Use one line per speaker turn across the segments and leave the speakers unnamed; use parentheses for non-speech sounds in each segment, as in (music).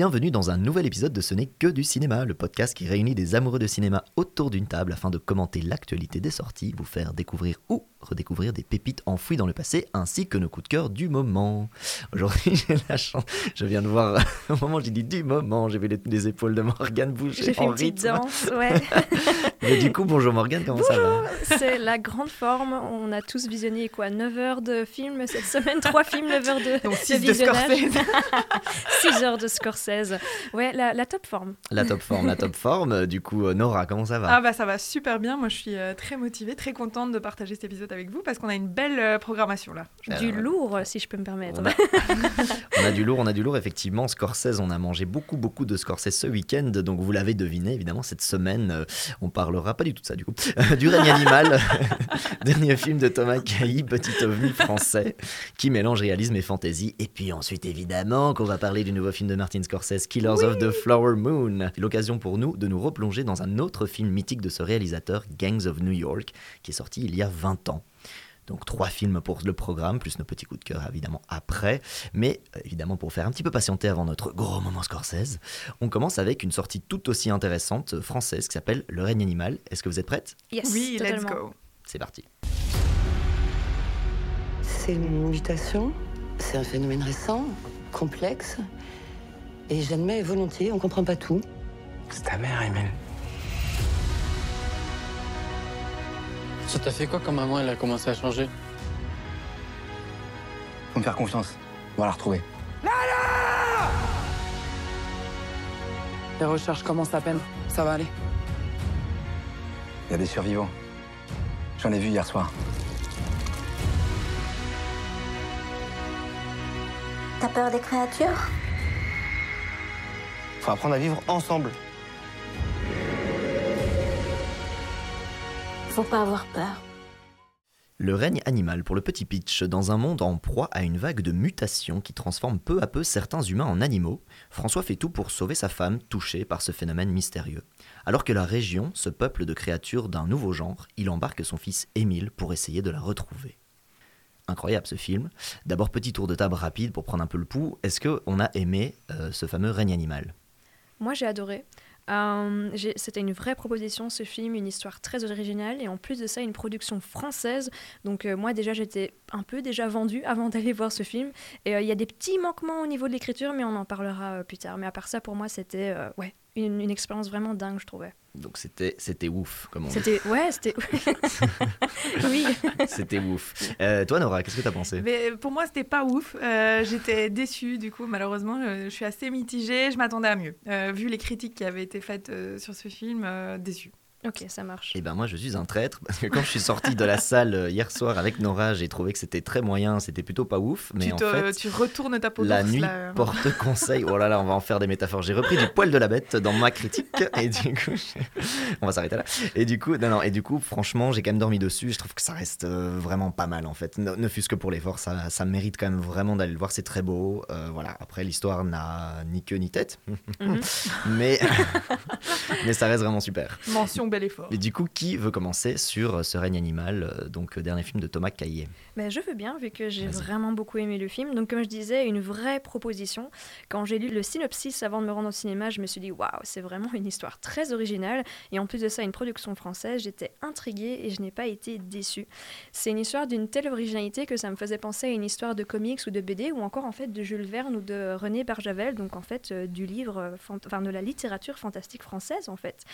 Bienvenue dans un nouvel épisode de Ce n'est que du cinéma, le podcast qui réunit des amoureux de cinéma autour d'une table afin de commenter l'actualité des sorties, vous faire découvrir ou redécouvrir des pépites enfouies dans le passé, ainsi que nos coups de cœur du moment. Aujourd'hui, (laughs) j'ai la chance, je viens de voir, (laughs) au moment où j'ai dit du moment, j'ai vu les, épaules de Morgane bouger
J'ai fait
en
une petite danse, ouais. (laughs)
Mais du coup, bonjour Morgane, comment ça va
C'est la grande forme. On a tous visionné quoi 9 heures de film cette semaine 3 films, 9 heures de,
Donc
de
6 de
visionnage.
Scorsese. (laughs)
6 heures de Scorsese. Ouais, la, la top forme.
La top forme, la top forme. Du coup, euh, Nora, comment ça va
Ah bah ça va super bien, moi je suis euh, très motivée, très contente de partager cet épisode avec vous parce qu'on a une belle euh, programmation là.
Du lourd, si je peux me permettre.
On a, (laughs) on a du lourd, on a du lourd. Effectivement, Scorsese, on a mangé beaucoup, beaucoup de Scorsese ce week-end. Donc, vous l'avez deviné, évidemment, cette semaine, on parlera pas du tout de ça, du coup. Euh, du règne animal, (laughs) dernier film de Thomas Cailly, petit ovni français, qui mélange réalisme et fantaisie. Et puis ensuite, évidemment, qu'on va parler du nouveau film de Martin Scorsese, Killers of the Flower Moon. L'occasion pour nous de nous replonger dans un autre film mythique de ce réalisateur, Gangs of New York, qui est sorti il y a 20 ans. Donc trois films pour le programme, plus nos petits coups de cœur évidemment après. Mais évidemment pour faire un petit peu patienter avant notre gros moment Scorsese, on commence avec une sortie tout aussi intéressante euh, française qui s'appelle Le règne animal. Est-ce que vous êtes prête?
Yes,
oui, let's go.
C'est parti.
C'est une mutation, c'est un phénomène récent, complexe, et j'admets volontiers, on comprend pas tout.
C'est ta mère, Emile.
Ça t'a fait quoi quand maman elle a commencé à changer
Faut me faire confiance. On va la retrouver.
Les recherches commencent à peine. Ça va aller.
Il y a des survivants. J'en ai vu hier soir.
T'as peur des créatures?
Faut apprendre à vivre ensemble.
Faut pas avoir peur.
Le règne animal pour le petit pitch. Dans un monde en proie à une vague de mutations qui transforme peu à peu certains humains en animaux, François fait tout pour sauver sa femme touchée par ce phénomène mystérieux. Alors que la région se peuple de créatures d'un nouveau genre, il embarque son fils Émile pour essayer de la retrouver. Incroyable ce film. D'abord petit tour de table rapide pour prendre un peu le pouls. Est-ce que on a aimé euh, ce fameux règne animal?
Moi, j'ai adoré. Euh, C'était une vraie proposition, ce film, une histoire très originale et en plus de ça, une production française. Donc euh, moi déjà, j'étais un peu déjà vendue avant (laughs) d'aller voir ce film. Et euh, il y a des petits manquements au niveau de l'écriture, mais on en parlera plus tard. Mais à part ça, pour moi, c'était ouais, une, une expérience vraiment dingue, je trouvais.
Donc c'était c'était ouf, comme on dit.
C'était ouais, c'était (laughs) oui.
C'était ouf. Euh, toi Nora, qu'est-ce que t'as pensé?
Mais pour moi c'était pas ouf, Euh, j'étais déçue du coup malheureusement, je, je suis assez mitigée, je m'attendais à mieux. Euh, vu les critiques qui avaient été faites euh, sur ce film, euh, déçue.
Ok, ça marche.
Eh ben moi je suis un traître parce que quand je suis sorti de la (laughs) salle euh, hier soir avec Nora, j'ai trouvé que c'était très moyen, c'était plutôt pas ouf, mais
tu,
en
te-
fait
tu retournes ta peau
la nuit
là.
porte (laughs) conseil. Oh là là, on va en faire des métaphores. J'ai repris du poil de la bête dans ma critique et du (laughs) coup, on va s'arrêter là. Et du coup, non non, et du coup, franchement, j'ai quand même dormi dessus. Je trouve que ça reste euh, vraiment pas mal en fait. Ne, ne fût-ce que pour l'effort, ça, ça mérite quand même vraiment d'aller le voir. C'est très beau. Euh, voilà. Après, l'histoire n'a ni queue ni tête,
Mhm.
mais mais ça reste vraiment super.
Mention bel effort.
Et du coup, qui veut commencer sur ce règne animal, euh, donc euh, dernier film de Thomas Caillet
Ben, je veux bien, vu que j'ai vraiment beaucoup aimé le film. Donc, comme je disais, une vraie proposition. Quand j'ai lu le synopsis avant de me rendre au cinéma, je me suis dit, waouh, c'est vraiment une histoire très originale. Et en plus de ça, une production française. J'étais intriguée et je n'ai pas été déçue. C'est une histoire d'une telle originalité que ça me faisait penser à une histoire de comics ou de BD, ou encore en fait de Jules Verne ou de René Barjavel, donc en fait euh, du livre, euh, enfin de la littérature fantastique française en fait.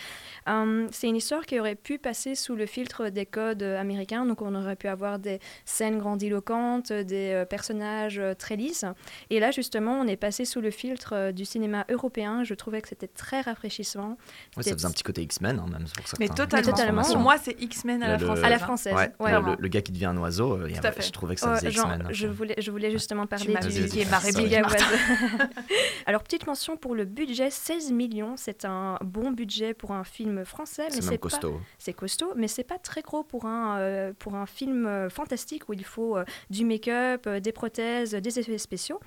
Hum, c'est une histoire qui aurait pu passer sous le filtre des codes euh, américains, donc on aurait pu avoir des scènes grandiloquentes, des euh, personnages euh, très lisses. Et là, justement, on est passé sous le filtre euh, du cinéma européen. Je trouvais que c'était très rafraîchissant.
Ouais, ça faisait un petit côté X-Men, hein, même pour certains.
Mais totalement.
totalement.
Pour moi c'est X-Men à la
le-
française.
À la
hein.
française.
Ouais,
ouais.
le, gars qui devient un oiseau, euh, je trouvais que ça
Ouais,
faisait
genre,
X-Men. un
je voulais, je voulais justement parler
m'as
du, du. (laughs) Alors, petite mention pour le budget 16 millions. C'est un bon budget pour un film français, mais
C'est costaud.
c'est costaud, mais c'est pas très gros pour un, euh, pour un film euh, fantastique où il faut euh, du make-up, des prothèses, des effets spéciaux.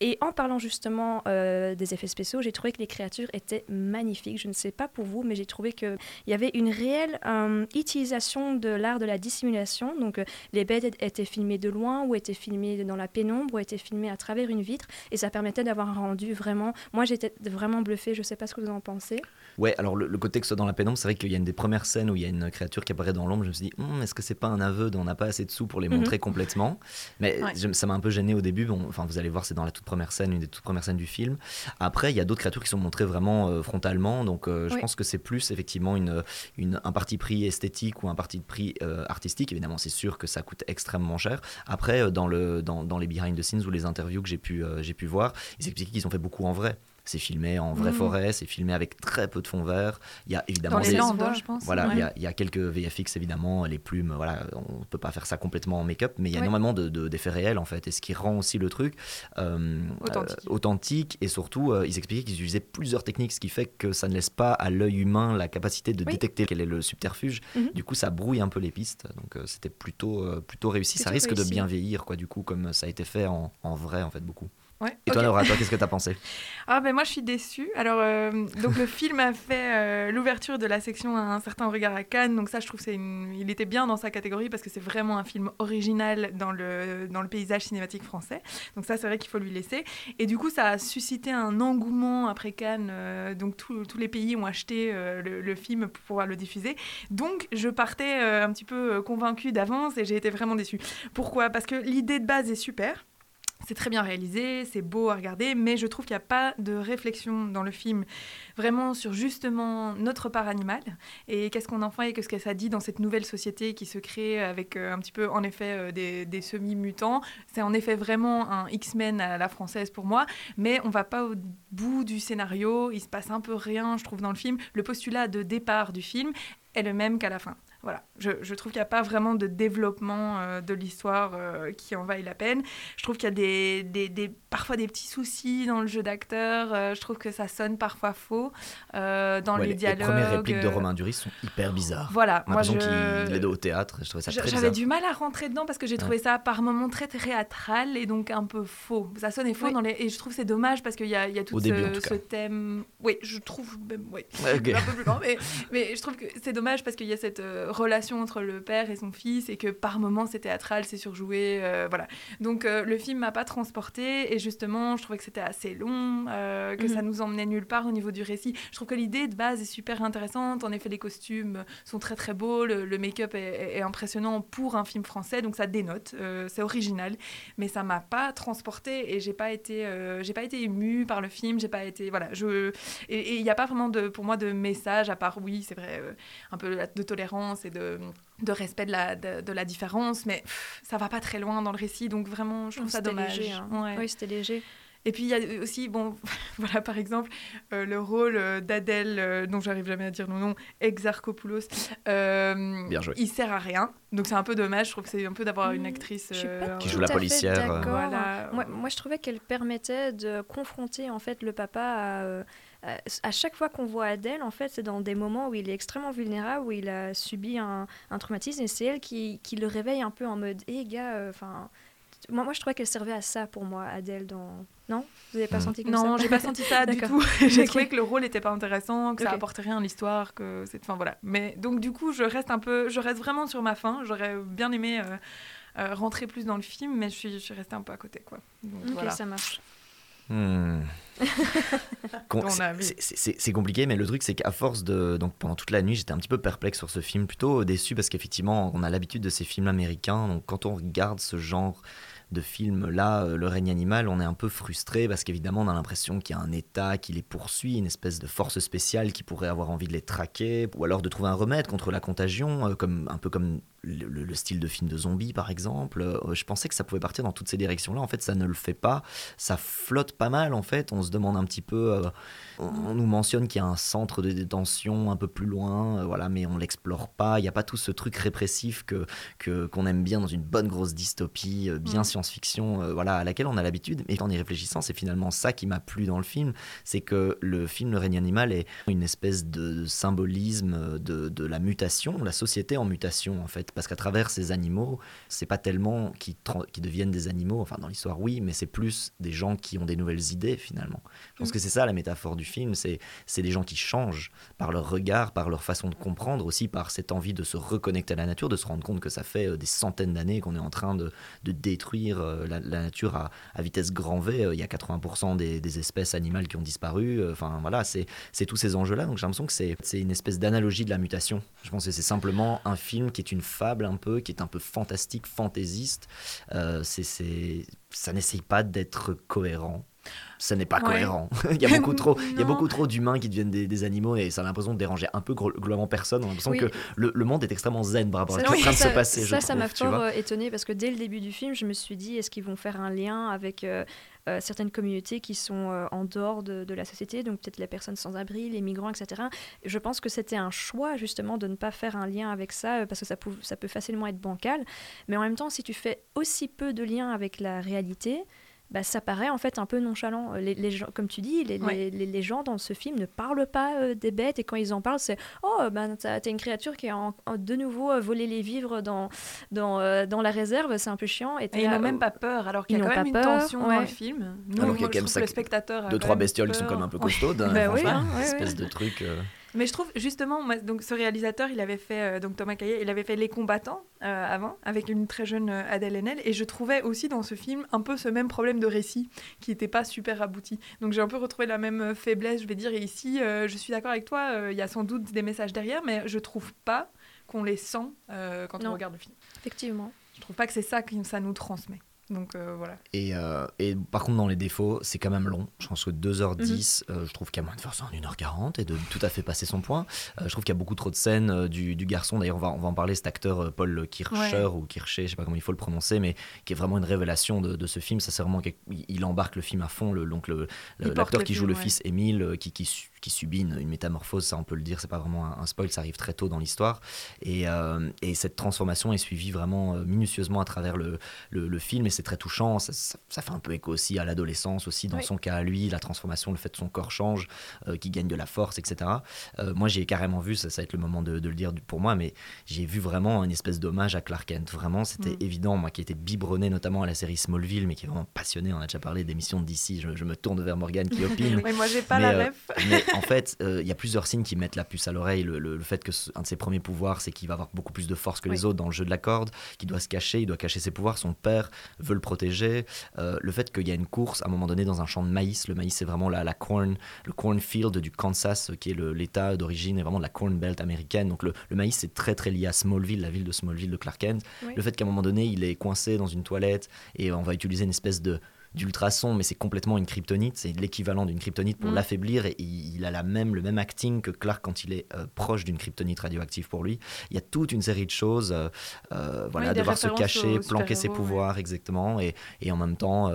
Et en parlant justement des effets spéciaux, j'ai trouvé que les créatures étaient magnifiques. Je ne sais pas pour vous, mais j'ai trouvé qu'il y avait une réelle utilisation de l'art de la dissimulation. Donc les bêtes étaient filmées de loin, ou étaient filmées dans la pénombre, ou étaient filmées à travers une vitre, et ça permettait d'avoir un rendu vraiment... Moi j'étais vraiment bluffée, je ne sais pas ce que vous en pensez.
Ouais, alors le, le côté que ce soit dans la pénombre, c'est vrai qu'il y a une des premières scènes où il y a une créature qui apparaît dans l'ombre. Je me suis dit, Hum, est-ce que c'est pas un aveu on n'a pas assez de sous pour les
Mhm.
montrer complètement? Mais
Ouais.
je- ça m'a un peu gêné au début. Bon, enfin, vous allez voir, c'est dans la toute première scène, une des toutes premières scènes du film. Après, il y a d'autres créatures qui sont montrées vraiment euh, frontalement. Donc, euh, je
Oui.
pense que c'est plus effectivement une, une, un parti pris esthétique ou un parti pris euh, artistique. Évidemment, c'est sûr que ça coûte extrêmement cher. Après, dans, le, dans, dans les behind the scenes ou les interviews que j'ai pu, j'ai pu voir, ils expliquaient qu'ils ont fait beaucoup en vrai. C'est filmé en vraie
Mhm.
forêt, c'est filmé avec très peu de fond vert. Il y a évidemment
Dans les
des-
Landes, hein, je pense.
voilà, il y a- il y, a quelques VFX évidemment, les plumes, voilà, on peut pas faire ça complètement en make-up, mais il y a
Ouais.
énormément de- de- d'effets réels en fait, et ce qui rend aussi le truc euh,
Authentique.
euh, authentique, et surtout euh, ils expliquaient qu'ils utilisaient plusieurs techniques, ce qui fait que ça ne laisse pas à l'œil humain la capacité de
Oui.
détecter quel est le subterfuge.
Mhm.
Du coup, ça brouille un peu les pistes, donc c'était plutôt plutôt réussi. ça risque
réussi.
de bien vieillir, quoi, du coup, comme ça a été fait en, en vrai en fait beaucoup.
Ouais.
Et toi. Laura, toi, qu'est-ce que t'as pensé?
Ah ben moi je suis déçue. Alors euh, donc le film a fait euh, l'ouverture de la section à un certain regard à Cannes. Donc ça je trouve c'est une... il était bien dans sa catégorie parce que c'est vraiment un film original dans le dans le paysage cinématique français. Donc ça c'est vrai qu'il faut lui laisser. Et du coup ça a suscité un engouement après Cannes. euh, donc tous tous les pays ont acheté le, le film pour pouvoir le diffuser. Donc je partais un petit peu convaincue d'avance et j'ai été vraiment déçue. Pourquoi? Parce que l'idée de base est super. C'est très bien réalisé, c'est beau à regarder, mais je trouve qu'il n'y a pas de réflexion dans le film vraiment sur justement notre part animale et qu'est-ce qu'on en fait et qu'est-ce que ça dit dans cette nouvelle société qui se crée avec euh, un petit peu en effet euh, des, semi-mutants. C'est en effet vraiment un X-Men à la française pour moi, mais on va pas au bout du scénario, il se passe un peu rien je trouve dans le film. Le postulat de départ du film est le même qu'à la fin. Voilà, je, je trouve qu'il n'y a pas vraiment de développement euh, de l'histoire euh, qui en vaille la peine. Je trouve qu'il y a des, des, des- parfois des petits soucis dans le jeu d'acteur. euh, je trouve que ça sonne parfois faux euh, dans
Ouais,
les, dialogues.
premières répliques de Romain Duris sont hyper bizarres.
Voilà,
On a
moi
l'impression
je...
qu'il est au théâtre, je trouvais ça très
J'avais du mal à rentrer dedans parce que j'ai trouvé ça par moments très théâtral et donc un peu faux. Ça sonnait faux
Oui.
dans les... et je trouve que c'est dommage parce qu'il y a, il y a tout ce,
début, en tout
ce thème. Oui, je trouve même. Oui. Un peu plus lent, mais, mais je trouve que c'est dommage parce qu'il y a cette euh, relation entre le père et son fils et que par moments c'est théâtral, c'est surjoué, euh, voilà. Donc euh, le film m'a pas transporté et justement je trouvais que c'était assez long, euh, que
Mhm.
ça nous emmenait nulle part au niveau du récit. Je trouve que l'idée de base est super intéressante. En effet, les costumes sont très très beaux, le, le make-up est, est- est impressionnant pour un film français, donc ça dénote, c'est original, mais ça m'a pas transporté et j'ai pas été, j'ai pas été émue par le film, j'ai pas été, voilà, je et il n'y a pas vraiment de, pour moi de message à part oui, c'est vrai, un peu de tolérance et de de respect de la, de, de la différence, mais pff, ça va pas très loin dans le récit, donc vraiment, je trouve ça dommage.
léger, hein.
Ouais.
Oui, c'était léger.
Et puis il y a aussi, bon, (laughs) voilà par exemple, euh, le rôle euh, d'Adèle, euh, dont j'arrive jamais à dire le nom, Exarchopoulos, euh,
Bien joué.
il sert à rien. Donc c'est un peu dommage, je trouve que c'est un peu d'avoir une
Mm,
actrice euh,
Qui joue la policière,
d'accord.
Voilà.
Moi, moi, je trouvais qu'elle permettait de confronter en fait le papa à, euh, à, chaque fois qu'on voit Adèle, en fait, c'est dans des moments où il est extrêmement vulnérable, où il a subi un, un traumatisme, et c'est elle qui, qui le réveille un peu en mode, hé gars, euh, enfin. moi, moi, je trouvais qu'elle servait à ça pour moi, Adèle, dans. Non? Vous n'avez pas
Mm.
senti comme
Non,
ça?
j'ai pas senti ça (laughs) du tout. (laughs) j'ai
Ok.
trouvé que le rôle n'était pas intéressant, que ça apportait rien à l'histoire, que c'est, enfin voilà. Mais donc du coup, je reste un peu, je reste vraiment sur ma faim. J'aurais bien aimé euh, euh, rentrer plus dans le film, mais je suis, je suis restée un peu à côté, quoi. Donc,
Ok,
voilà.
ça marche.
Hmm. (laughs) C'est compliqué, mais le truc, c'est qu'à force de. Donc pendant toute la nuit, j'étais un petit peu perplexe sur ce film, plutôt déçu parce qu'effectivement, on a l'habitude de ces films américains. Donc quand on regarde ce genre de film là, euh, Le règne animal, on est un peu frustré parce qu'évidemment, on a l'impression qu'il y a un État qui les poursuit, une espèce de force spéciale qui pourrait avoir envie de les traquer, ou alors de trouver un remède contre la contagion, euh, comme, un peu comme le, le- le style de film de zombies par exemple. Euh, je pensais que ça pouvait partir dans toutes ces directions-là. En fait, ça ne le fait pas. Ça flotte pas mal en fait. On se demande un petit peu. euh, on, on nous mentionne qu'il y a un centre de détention un peu plus loin, euh, voilà, mais on l'explore pas. Il n'y a pas tout ce truc répressif que que- qu'on aime bien dans une bonne grosse dystopie, euh, bien
Mm.
science-fiction voilà, à laquelle on a l'habitude. Mais en y réfléchissant, c'est finalement ça qui m'a plu dans le film. C'est que le film Le règne animal est une espèce de symbolisme de, de la mutation, la société en mutation en fait. Parce qu'à travers ces animaux, c'est pas tellement qu'ils qui deviennent des animaux, enfin dans l'histoire oui, mais c'est plus des gens qui ont des nouvelles idées finalement. Je pense
Mm.
que c'est ça la métaphore du film, c'est des gens qui changent par leur regard, par leur façon de comprendre, aussi par cette envie de se reconnecter à la nature, de se rendre compte que ça fait euh, des centaines d'années qu'on est en train de, de détruire euh, la, la nature à, à vitesse grand V. Euh, Il y a 80% des, des espèces animales qui ont disparu. Enfin voilà, c'est tous ces enjeux-là. Donc j'ai l'impression que c'est c'est une espèce d'analogie de la mutation. Je pense que c'est simplement un film qui est une un peu, qui est un peu fantastique, fantaisiste. Euh, c'est ça n'essaye pas d'être cohérent. Ça n'est pas
Ouais.
cohérent. (laughs) il y a beaucoup trop, il y a beaucoup trop d'humains qui deviennent des, des animaux et ça a l'impression de déranger un peu globalement personne. On a l'impression
Oui.
que le, le monde est extrêmement zen par rapport à ce qui est en train de se passer.
Ça, ça m'a fort euh, étonnée parce que dès le début du film, je me suis dit est-ce qu'ils vont faire un lien avec euh, euh, certaines communautés qui sont euh, en dehors de, de la société, donc peut-être les personnes sans abri, les migrants, etc. Je pense que c'était un choix justement de ne pas faire un lien avec ça parce que ça, pou- ça peut facilement être bancal. Mais en même temps, si tu fais aussi peu de lien avec la réalité, bah, ça paraît en fait un peu nonchalant. Les, les gens, comme tu dis, les,
Ouais.
les, les- les gens dans ce film ne parlent pas euh, des bêtes et quand ils en parlent, c'est Oh, ben, t'as une créature qui a en- en- de nouveau euh, volé les vivres dans, dans, euh, dans la réserve, c'est un peu chiant. Et, t'es
Et ils n'ont même
euh,
pas peur, alors qu'il y a quand
n'ont
même
pas
une
peur,
tension dans le film. Nous,
Alors qu'il y a
moi,
quand même ça
le spectateur
Deux, trois bestioles qui sont quand même un peu costaudes. (laughs) hein,
Bah oui,
franchement.
hein, ouais,
espèce
ouais.
de truc.
Mais je trouve justement, moi, donc ce réalisateur, il avait fait euh, donc Thomas Caillet, il avait fait Les Combattants euh, avant avec une très jeune euh, Adèle Haenel, et je trouvais aussi dans ce film un peu ce même problème de récit qui n'était pas super abouti. Donc j'ai un peu retrouvé la même faiblesse, je vais dire. Et ici, je suis d'accord avec toi, il y a sans doute des messages derrière, mais je trouve pas qu'on les sent quand
Non.
on regarde le film.
Effectivement.
Je trouve pas que c'est ça que ça nous transmet. Donc euh, voilà.
Et, euh, et par contre, dans les défauts, c'est quand même long. Je pense que 2h10, euh, je trouve qu'il y a moins de faire ça en 1h40 et de tout à fait passer son point. Je trouve qu'il y a beaucoup trop de scènes du, du garçon. D'ailleurs, on va, on va en parler, cet acteur Paul Kircher ou Kircher, je sais pas comment il faut le prononcer, mais qui est vraiment une révélation de, de ce film. Ça, c'est vraiment. il- embarque le film à fond. Le, donc, le-
Il
le-
porte
l'acteur qui joue
film,
le
ouais.
fils Émile, qui, qui, qui subit une, une métamorphose, ça on peut le dire, c'est pas vraiment un, un spoil, ça arrive très tôt dans l'histoire. Et, euh, et cette transformation est suivie vraiment euh, minutieusement à travers le, le, le film et c'est très touchant. Ça, ça- ça fait un peu écho aussi à l'adolescence, aussi dans
Oui.
son cas à lui, la transformation, le fait que son corps change, euh, qu'il gagne de la force, etc. Euh, moi, j'ai carrément vu, ça, ça va être le moment de, de le dire pour moi, mais j'ai vu vraiment une espèce d'hommage à Clark Kent. Vraiment, c'était
Mm.
évident, moi qui étais biberonné notamment à la série Smallville, mais qui est vraiment passionné, on a déjà parlé d'émissions d'ici, je, je me tourne vers Morgane qui opine. (laughs)
Mais moi, j'ai pas
Mais,
la
euh,
ref.
Mais en fait, euh, il y a plusieurs signes qui mettent la puce à l'oreille. Le, le- le fait que ce- un de ses premiers pouvoirs, c'est qu'il va avoir beaucoup plus de force que les autres dans le jeu de la corde, qu'il doit se cacher, il doit cacher ses pouvoirs. Son père veut le protéger. Euh, le fait qu'il y a une course à un moment donné dans un champ de maïs. Le maïs, c'est vraiment la, la corn, le cornfield du Kansas, euh, qui est l'état d'origine et vraiment de la corn belt américaine. Donc le, le maïs, c'est très très lié à Smallville, la ville de Smallville de Clark Kent.
Oui.
Le fait qu'à un moment donné, il est coincé dans une toilette et on va utiliser une espèce de d'ultrason, mais c'est complètement une kryptonite, c'est l'équivalent d'une kryptonite pour
Mm.
l'affaiblir et il, a la même, le même acting que Clark quand il est euh, proche d'une kryptonite radioactive pour lui. Il y a toute une série de choses, euh, euh, voilà,
Oui,
devoir se cacher, planquer ses pouvoirs exactement, et, et en même temps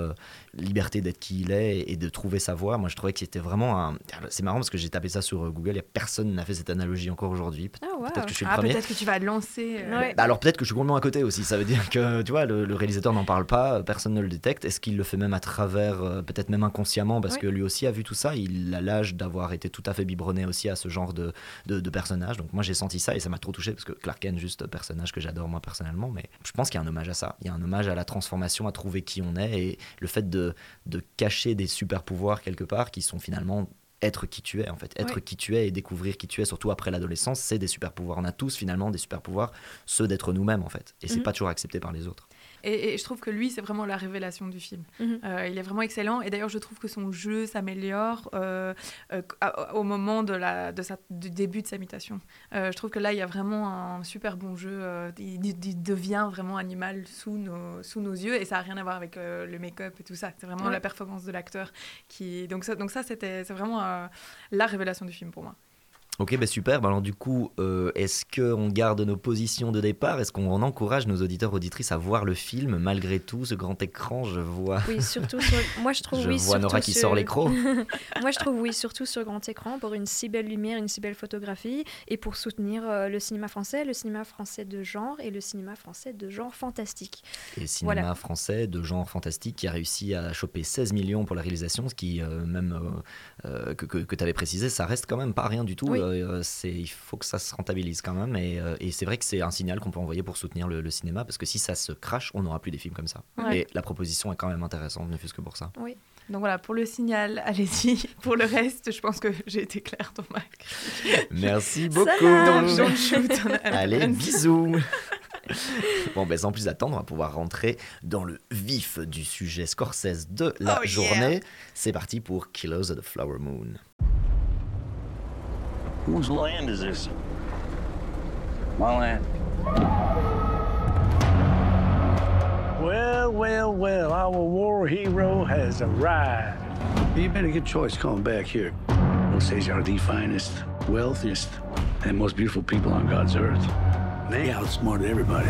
liberté d'être qui il est et, et de trouver sa voie. Moi, je trouvais que c'était vraiment un. C'est marrant parce que j'ai tapé ça sur Google, a personne n'a fait cette analogie encore aujourd'hui. Pe-
Ah, wow.
Peut-être que je suis le
Ah,
premier.
peut-être que tu vas lancer.
Ouais.
Bah alors peut-être que je suis complètement à côté aussi. Ça veut dire que tu vois, le, le réalisateur n'en parle pas, personne ne le détecte. Est-ce qu'il le fait même à travers, euh, peut-être même inconsciemment, parce
Oui.
que lui aussi a vu tout ça. Il a l'âge d'avoir été tout à fait biberonné aussi à ce genre de, de, de personnage. Donc moi j'ai senti ça et ça m'a trop touché parce que Clark Kent, juste personnage que j'adore moi personnellement. Mais je pense qu'il y a un hommage à ça. Il y a un hommage à la transformation, à trouver qui on est et le fait de, de cacher des super pouvoirs quelque part qui sont finalement être qui tu es en fait être
Oui.
qui tu es et découvrir qui tu es surtout après l'adolescence c'est des super pouvoirs on a tous finalement des super pouvoirs ceux d'être nous-mêmes en fait et c'est
Mhm.
pas toujours accepté par les autres
Et, et je trouve que lui, c'est vraiment la révélation du film.
Mhm.
Euh, il est vraiment excellent. Et d'ailleurs, je trouve que son jeu s'améliore euh, euh, au moment de la, de sa, du début de sa mutation. Je trouve que là, il y a vraiment un super bon jeu. il, devient vraiment animal sous nos, sous nos yeux. Et ça n'a rien à voir avec le make-up et tout ça. C'est vraiment
Ouais.
la performance de l'acteur. qui Donc ça, donc ça c'était, c'est vraiment la révélation du film pour moi.
Ok, bah super. Bah alors du coup, euh, est-ce qu'on garde nos positions de départ? Est-ce qu'on encourage nos auditeurs auditrices à voir le film? Malgré tout ce grand écran Je vois.
Oui, surtout sur... (laughs) Moi, je trouve
Je
oui,
vois Nora qui
sur-
sort l'écran. (laughs) (laughs)
Moi, je trouve oui, surtout sur grand écran, pour une si belle lumière, une si belle photographie, et pour soutenir euh, le cinéma français, le cinéma français de genre et le cinéma français de genre fantastique.
Et cinéma
Voilà.
français de genre fantastique qui a réussi à choper 16 millions pour la réalisation, ce qui, euh, même que, que, tu avais précisé, ça reste quand même pas rien du tout.
Oui.
Euh, il faut que ça se rentabilise quand même. Et, euh, et c'est vrai que c'est un signal qu'on peut envoyer pour soutenir le, le cinéma, parce que si ça se crache, on n'aura plus des films comme ça.
Ouais.
Et la proposition est quand même intéressante, ne fût-ce que pour ça.
Donc voilà, pour le signal, (laughs) allez-y. Pour le reste, je pense que j'ai été claire dans ma
Merci beaucoup.
shoot on
Allez, bisous. (laughs) Bon, ben sans plus attendre, on va pouvoir rentrer dans le vif du sujet Scorsese de la
Oh, yeah.
journée. C'est parti pour Killers of the Flower Moon.
Whose land is this? My land.
Well, well, well, our war hero has arrived.
You made a good choice coming back here. Osage are the finest, wealthiest, and most beautiful people on God's earth. They outsmarted everybody.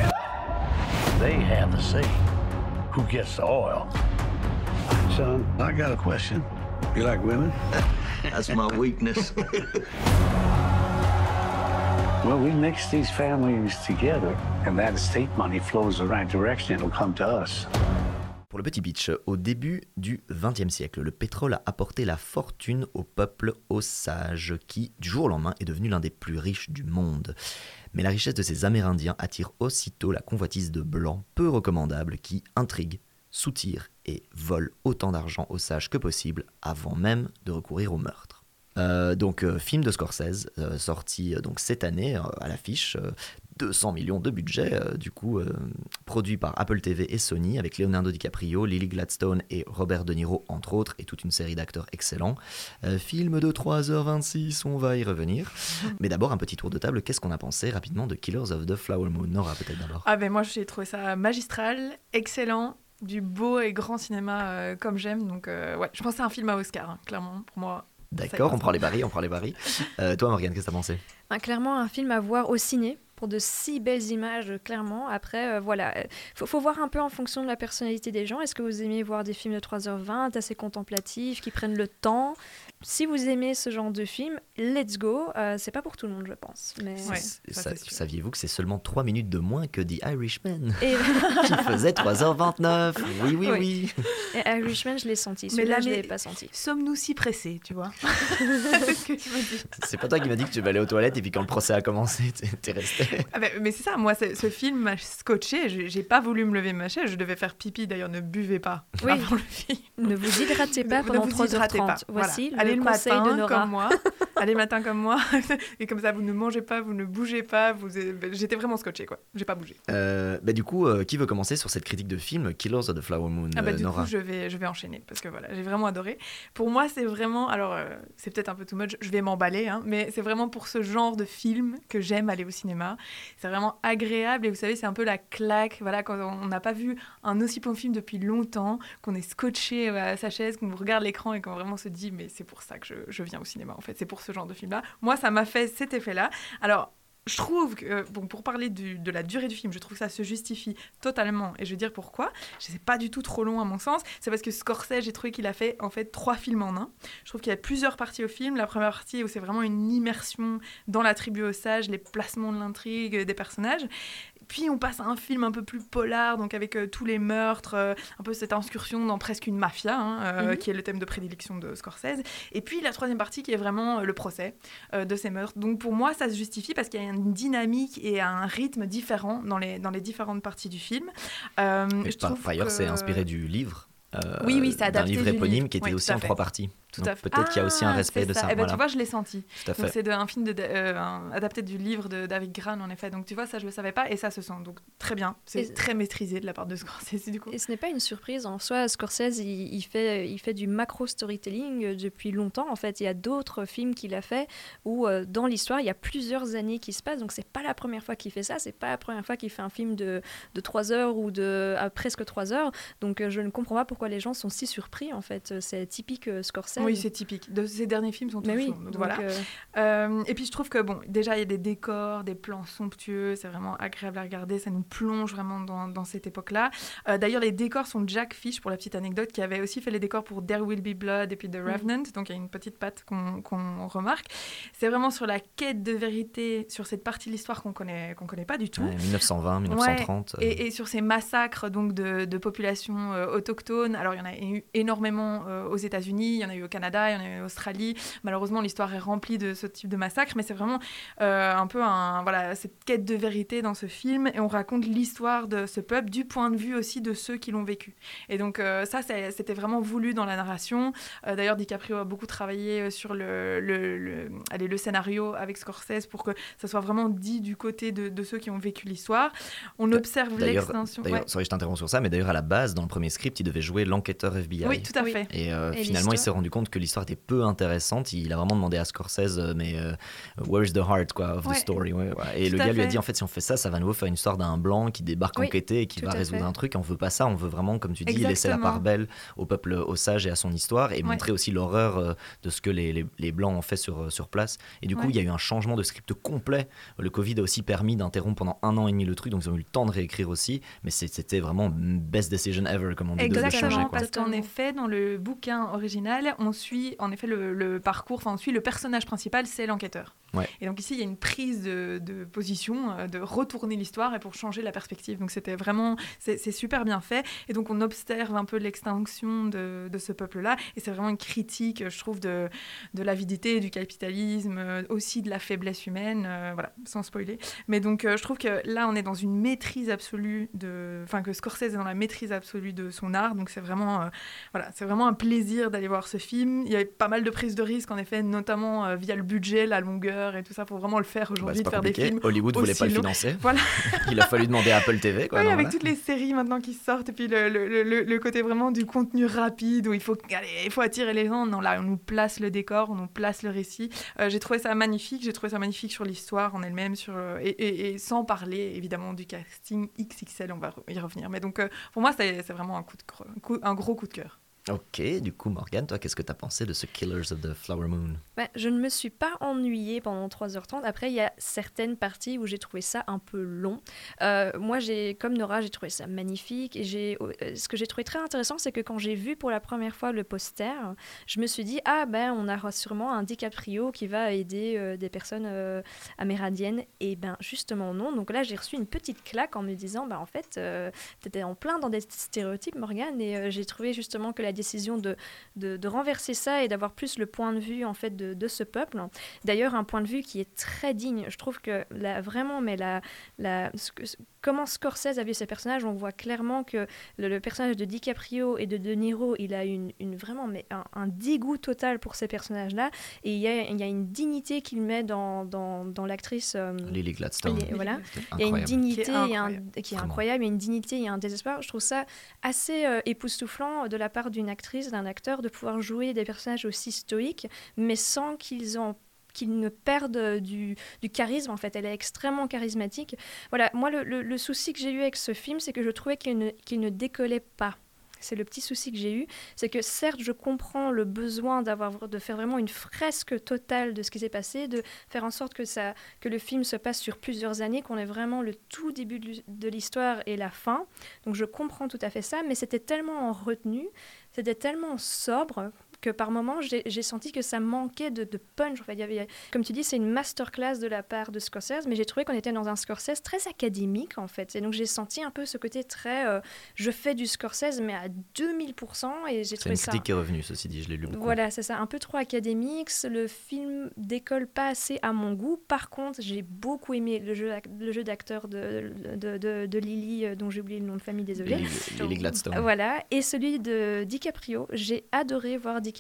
They have the say. Who gets the oil?
Son, I got a question. You like women? (laughs)
That's my weakness. (laughs)
Well, we mix these families together, and that estate money flows the right direction. It'll come to us.
Pour le petit pitch, au début du XXe siècle, le pétrole a apporté la fortune au peuple Osage, qui, du jour au lendemain, est devenu l'un des plus riches du monde. Mais la richesse de ces Amérindiens attire aussitôt la convoitise de blancs peu recommandables qui intriguent, soutirent et volent autant d'argent aux sages que possible avant même de recourir au meurtre. Euh, donc, euh, film de Scorsese, euh, sorti donc cette année à l'affiche, euh, 200 millions de budget, du coup, produit par Apple TV et Sony, avec Leonardo DiCaprio, Lily Gladstone et Robert De Niro, entre autres, et toute une série d'acteurs excellents. Film de 3h26, on va y revenir. (laughs) Mais d'abord, un petit tour de table, qu'est-ce qu'on a pensé rapidement de Killers of the Flower Moon? Nora, peut-être d'abord.
Ah ben moi j'ai trouvé ça magistral, excellent, du beau et grand cinéma euh, comme j'aime. Donc euh, ouais, je pense que c'est un film à Oscar, hein, clairement, pour moi.
D'accord, on prend les barils, on prend les barils. Euh, toi, Morgane, qu'est-ce que t'as pensé?
Un- clairement un film à voir au ciné pour de si belles images, euh, clairement. Après, euh, voilà, euh, faut, faut voir un peu en fonction de la personnalité des gens. Est-ce que vous aimez voir des films de 3h20, assez contemplatifs, qui prennent le temps? Si vous aimez ce genre de film, let's go. Euh, c'est pas pour tout le monde, je pense. Mais...
Ouais, ça.
Saviez-vous que c'est seulement 3 minutes de moins que The Irishman? (laughs)
Et, (laughs) (laughs)
qui faisait 3h29 Oui, oui,
Oui.
oui.
et Irishman, je l'ai senti.
Mais là,
je l'ai pas senti.
Sommes-nous si pressés, tu vois? C'est ce que tu me dis.
C'est pas toi qui m'as dit que tu vas aller aux toilettes et puis quand le procès a commencé, t'es resté. (laughs)
Ah ben, mais c'est ça, moi ce film m'a scotché, j'ai pas voulu me lever ma chaise, je devais faire pipi, d'ailleurs ne buvez pas
Oui.
avant le film.
Ne vous hydratez pas
Ne
pendant
vous hydratez
3h30.
pas.
Voici
Voilà.
le
Allez le
conseil
matin
de Nora.
comme moi. (laughs) Allez le matin comme moi. (laughs) Et comme ça, vous ne mangez pas, vous ne bougez pas. Vous... J'étais vraiment scotché, quoi. J'ai pas bougé.
Euh, bah, du coup, euh, qui veut commencer sur cette critique de film Killers of the Flower Moon
Ah bah,
euh,
du
Nora
coup, je vais, je vais enchaîner parce que voilà, j'ai vraiment adoré. Pour moi, c'est vraiment. Alors, euh, c'est peut-être un peu too much, je vais m'emballer, hein, mais c'est vraiment pour ce genre de film que j'aime aller au cinéma. C'est vraiment agréable et vous savez, c'est un peu la claque. Voilà, quand on n'a pas vu un aussi bon film depuis longtemps, qu'on est scotché euh, à sa chaise, qu'on regarde l'écran et qu'on vraiment se dit, mais c'est pour ça que je, viens au cinéma en fait, c'est pour ce genre de film-là. Moi, ça m'a fait cet effet-là. Alors, je trouve que, euh, bon, pour parler de la durée du film, je trouve que ça se justifie totalement. Et je vais dire pourquoi. Je sais pas du tout trop long à mon sens. C'est parce que Scorsese, j'ai trouvé qu'il a fait en fait trois films en un. Je trouve qu'il y a plusieurs parties au film. La première partie où c'est vraiment une immersion dans la tribu Osage, les placements de l'intrigue, des personnages. Puis on passe à un film un peu plus polar, donc avec euh, tous les meurtres, euh, un peu cette incursion dans presque une mafia, hein, euh,
Mhm.
qui est le thème de prédilection de Scorsese. Et puis la troisième partie qui est vraiment le procès de ces meurtres. Donc pour moi, ça se justifie parce qu'il y a une dynamique et un rythme différent dans les, dans les différentes parties du film. Je
par,
trouve
par ailleurs, c'est inspiré du livre.
Oui, oui,
D'un
adapté
livre
du
éponyme
livre.
qui était
Oui,
aussi en trois parties.
Tout
Donc
à fait.
peut-être qu'il y a aussi un
Ah,
respect
c'est
de ça.
Eh ben,
voilà.
Tu vois, je l'ai senti.
Tout à
Donc
fait.
c'est de- un film de, euh, un- adapté du livre de David Gran en effet. Donc tu vois ça je le savais pas et ça se sent donc très bien. C'est
Et-
très maîtrisé de la part de Scorsese du coup.
Et ce n'est pas une surprise en soi. Scorsese, il, il fait, il fait du macro storytelling euh, depuis longtemps. En fait, il y a d'autres films qu'il a fait où euh, dans l'histoire, il y a plusieurs années qui se passent. Donc, c'est pas la première fois qu'il fait ça. C'est pas la première fois qu'il fait un film de, de 3 heures ou de à presque 3 heures. Donc, euh, je ne comprends pas pourquoi les gens sont si surpris. En fait, c'est typique euh, Scorsese.
Oui, c'est typique. De, ces derniers films sont tous
Mais oui,
donc
donc,
voilà.
euh,
Euh, et puis je trouve que bon, déjà il y a des décors, des plans somptueux, c'est vraiment agréable à regarder, ça nous plonge vraiment dans, dans cette époque-là. Euh, D'ailleurs, les décors sont Jack Fish, pour la petite anecdote, qui avait aussi fait les décors pour There Will Be Blood et puis The Revenant, donc il y a une petite patte qu'on remarque. C'est vraiment sur la quête de vérité, sur cette partie de l'histoire qu'on connaît, qu'on connaît pas du tout.
Ouais, 1920,
Ouais,
1930. euh,
et, et sur ces massacres donc de, de populations euh, autochtones. Alors il y en a eu énormément euh, aux États-Unis, il y en a eu au Canada, il y en a eu en Australie. Malheureusement, l'histoire est remplie de ce type de massacres, mais c'est vraiment euh, un peu un, voilà cette quête de vérité dans ce film, et on raconte l'histoire de ce peuple du point de vue aussi de ceux qui l'ont vécu. Et donc euh, ça, c'est- c'était vraiment voulu dans la narration. Euh, D'ailleurs, DiCaprio a beaucoup travaillé sur le, le, le- allez, le scénario avec Scorsese pour que ça soit vraiment dit du côté de, de ceux qui ont vécu l'histoire. On observe
D'ailleurs,
l'extinction.
d'ailleurs,
ouais.
sorry, je t'interromps sur ça, mais d'ailleurs, à la base, dans le premier script, il devait jouer l'enquêteur FBI.
Oui, tout à fait.
Et, euh,
Et
finalement, il s'est rendu compte que l'histoire était peu intéressante. Il a vraiment demandé à Scorsese, euh, mais euh, where's the heart quoi, of
Ouais.
the story ouais, ouais. Et
Tout
le gars lui a dit en fait, si on fait ça, ça va nouveau faire une histoire d'un blanc qui débarque
Oui,
enquêter et qui va résoudre
fait.
un truc. Et on veut pas ça. On veut vraiment, comme tu dis, laisser la
Exactement.
part belle au peuple osage et à son histoire et
Ouais.
montrer aussi l'horreur euh, de ce que les, les- les blancs ont fait sur, euh, sur place. Et du coup,
Ouais.
il y a eu un changement de script complet. Le Covid a aussi permis d'interrompre pendant un an et demi le truc, donc ils ont eu le temps de réécrire aussi. Mais c'était vraiment best decision ever, comme on dit, de- de changer.
Exactement,
quoi.
parce qu'en effet, dans le bouquin original, on suit en effet le parcours, enfin on suit le personnage principal, c'est l'enquêteur. Et donc ici, il y a une prise de, position, euh, de retourner l'histoire et pour changer la perspective. Donc c'était vraiment, c'est super bien fait. Et donc on observe un peu l'extinction de, ce peuple-là. Et c'est vraiment une critique, je trouve, de, l'avidité, du capitalisme, euh, aussi de la faiblesse humaine, euh, voilà, sans spoiler. Mais donc je trouve que là, on est dans une maîtrise absolue de, enfin que Scorsese est dans la maîtrise absolue de son art. Donc c'est vraiment, voilà, c'est vraiment un plaisir d'aller voir ce film. Il y a pas mal de prises de risques en effet, notamment via le budget, la longueur et tout ça. Faut vraiment le faire
Bah,
aujourd'hui
c'est
de faire des films.
Hollywood voulait pas le financer. (laughs)
Voilà.
Il a fallu demander à Apple TV. Quoi,
Oui,
non,
avec
voilà.
toutes les séries maintenant qui sortent, et puis le, le- le- le côté vraiment du contenu rapide où il faut, allez, il faut attirer les gens. Non, là, on nous place le décor, on nous place le récit. Euh, j'ai trouvé ça magnifique, j'ai trouvé ça magnifique sur l'histoire en elle-même, sur, euh, et, et- et sans parler évidemment du casting XXL, on va y revenir. Mais donc, euh, pour moi, c'est vraiment un, coup de, cre- un coup- un gros coup de cœur.
Ok, du coup, Morgane, toi, qu'est-ce que tu as pensé de ce Killers of the Flower Moon?
Bah, je ne me suis pas ennuyée pendant 3h30. Après, il y a certaines parties où j'ai trouvé ça un peu long. Euh, moi, comme Nora, j'ai trouvé ça magnifique. Et euh, ce que j'ai trouvé très intéressant, c'est que quand j'ai vu pour la première fois le poster, je me suis dit ah ben on a sûrement un DiCaprio qui va aider euh, des personnes amérindiennes. Et ben justement non. Donc là, j'ai reçu une petite claque en me disant bah en fait, euh, t'étais en plein dans des stéréotypes, Morgane. Et j'ai trouvé justement que la décision de, de, renverser ça et d'avoir plus le point de vue en fait de, de ce peuple. D'ailleurs, un point de vue qui est très digne. Je trouve que là, vraiment, mais la, la, ce que- comment Scorsese a vu ces personnages, on voit clairement que le, le personnage de DiCaprio et de De Niro, il a une, une vraiment mais un, un dégoût total pour ces personnages-là. Et il y a, il y a une dignité qu'il met dans, dans, dans l'actrice. euh,
Lily Gladstone.
Voilà. Il y a une
incroyable.
dignité,
Qui est
il y a un-
incroyable.
qui est
Vraiment.
incroyable, il y a une dignité, il y a un désespoir. Je trouve ça assez euh, époustouflant de la part d'une actrice, d'un acteur, de pouvoir jouer des personnages aussi stoïques, mais sans qu'ils en qu'ils ne perdent euh, du, du charisme en fait. Elle est extrêmement charismatique. Voilà, moi le, souci que j'ai eu avec ce film, c'est que je trouvais qu'il ne, qu'il décollait pas. C'est le petit souci que j'ai eu, c'est que certes je comprends le besoin d'avoir de faire vraiment une fresque totale de ce qui s'est passé, de faire en sorte que ça que le film se passe sur plusieurs années, qu'on ait vraiment le tout début de l'histoire et la fin. Donc je comprends tout à fait ça, mais c'était tellement en retenue, c'était tellement sobre que par moments j'ai senti que ça manquait de, de punch. En fait, il y avait, comme tu dis, c'est une masterclass de la part de Scorsese, mais j'ai trouvé qu'on était dans un Scorsese très académique en fait. Et donc j'ai senti un peu ce côté très, euh, je fais du Scorsese mais à 2000% et j'ai
C'est
trouvé
une
ça.
critique qui est revenue, ceci dit, je l'ai lu beaucoup.
Voilà, c'est ça, un peu trop académique. Le film décolle pas assez à mon goût. Par contre, j'ai beaucoup aimé le jeu, le jeu d'acteur de, de, de- de Lily, euh, dont j'ai oublié le nom de famille, désolée.
Lily, Lily Gladstone.
Voilà, et celui de DiCaprio. J'ai adoré voir DiCaprio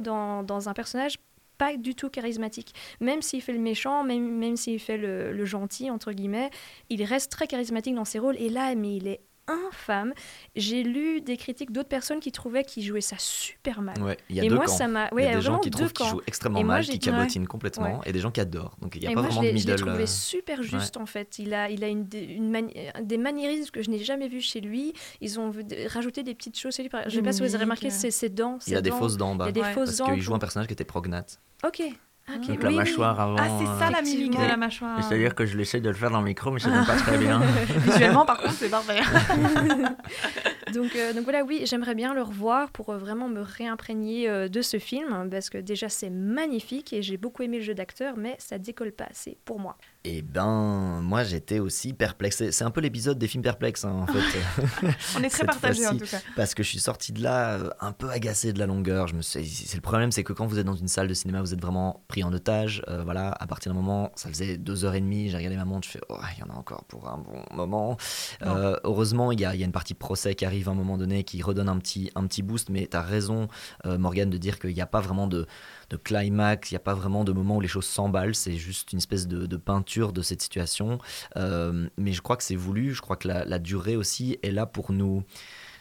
dans, dans un personnage pas du tout charismatique. Même s'il fait le méchant, même, même s'il fait le, le gentil, entre guillemets, il reste très charismatique dans ses rôles. Et là, mais il est infâme. J'ai lu des critiques d'autres personnes qui trouvaient qu'il jouait ça super mal.
Ouais, il y a
et
deux
moi,
camps.
ça m'a.
il
Ouais,
y a des gens qui trouvent qu'il joue extrêmement
moi,
mal, qui cabotinent complètement,
Ouais.
et des gens qui adorent. Donc il n'y a
et
pas
moi,
vraiment de
l'ai je l'ai
middle.
trouvé
euh,
super juste en fait. Il a, il a une, des- une mani- des maniérismes que je n'ai jamais vu chez lui. Ils ont rajouté des petites choses. chez lui. Je ne sais pas si vous avez remarqué,
euh.
c'est ses dents.
Il a des fausses dents en bas.
Il a des fausses
Parce
dents.
qu'il joue un personnage qui était prognate.
Ok. Ok,
Donc la
oui.
mâchoire avant.
Ah, c'est ça la mimique de la mâchoire.
C'est-à-dire que je l'essaie de le faire dans le micro, mais ça (laughs) donne pas très bien. (laughs)
Visuellement, par contre, c'est parfait. (laughs)
donc, euh, donc voilà, oui, j'aimerais bien le revoir pour euh, vraiment me réimprégner euh, de ce film, hein, parce que déjà c'est magnifique et j'ai beaucoup aimé le jeu d'acteur, mais ça décolle pas assez pour moi.
Eh ben, moi j'étais aussi perplexe. C'est- un peu l'épisode des films perplexes hein, en fait. (laughs)
On est très partagés en tout cas.
Parce que je suis sorti de là euh, un peu agacé de la longueur. Je me suis, c'est le problème, c'est que quand vous êtes dans une salle de cinéma, vous êtes vraiment pris en otage. Euh, voilà, à partir d'un moment, ça faisait deux heures et demie. J'ai regardé ma montre, je fais, oh, il y en a encore pour un bon moment. Euh, heureusement, il y a, il y a une partie procès qui arrive à un moment donné, qui redonne un petit, un petit boost. Mais tu as raison, Morgane, de dire qu'il n'y a pas vraiment de, de climax, il n'y a pas vraiment de moment où les choses s'emballent. C'est juste une espèce de, peinture de cette situation. Euh, mais je crois que c'est voulu. Je crois que la, durée aussi est là pour nous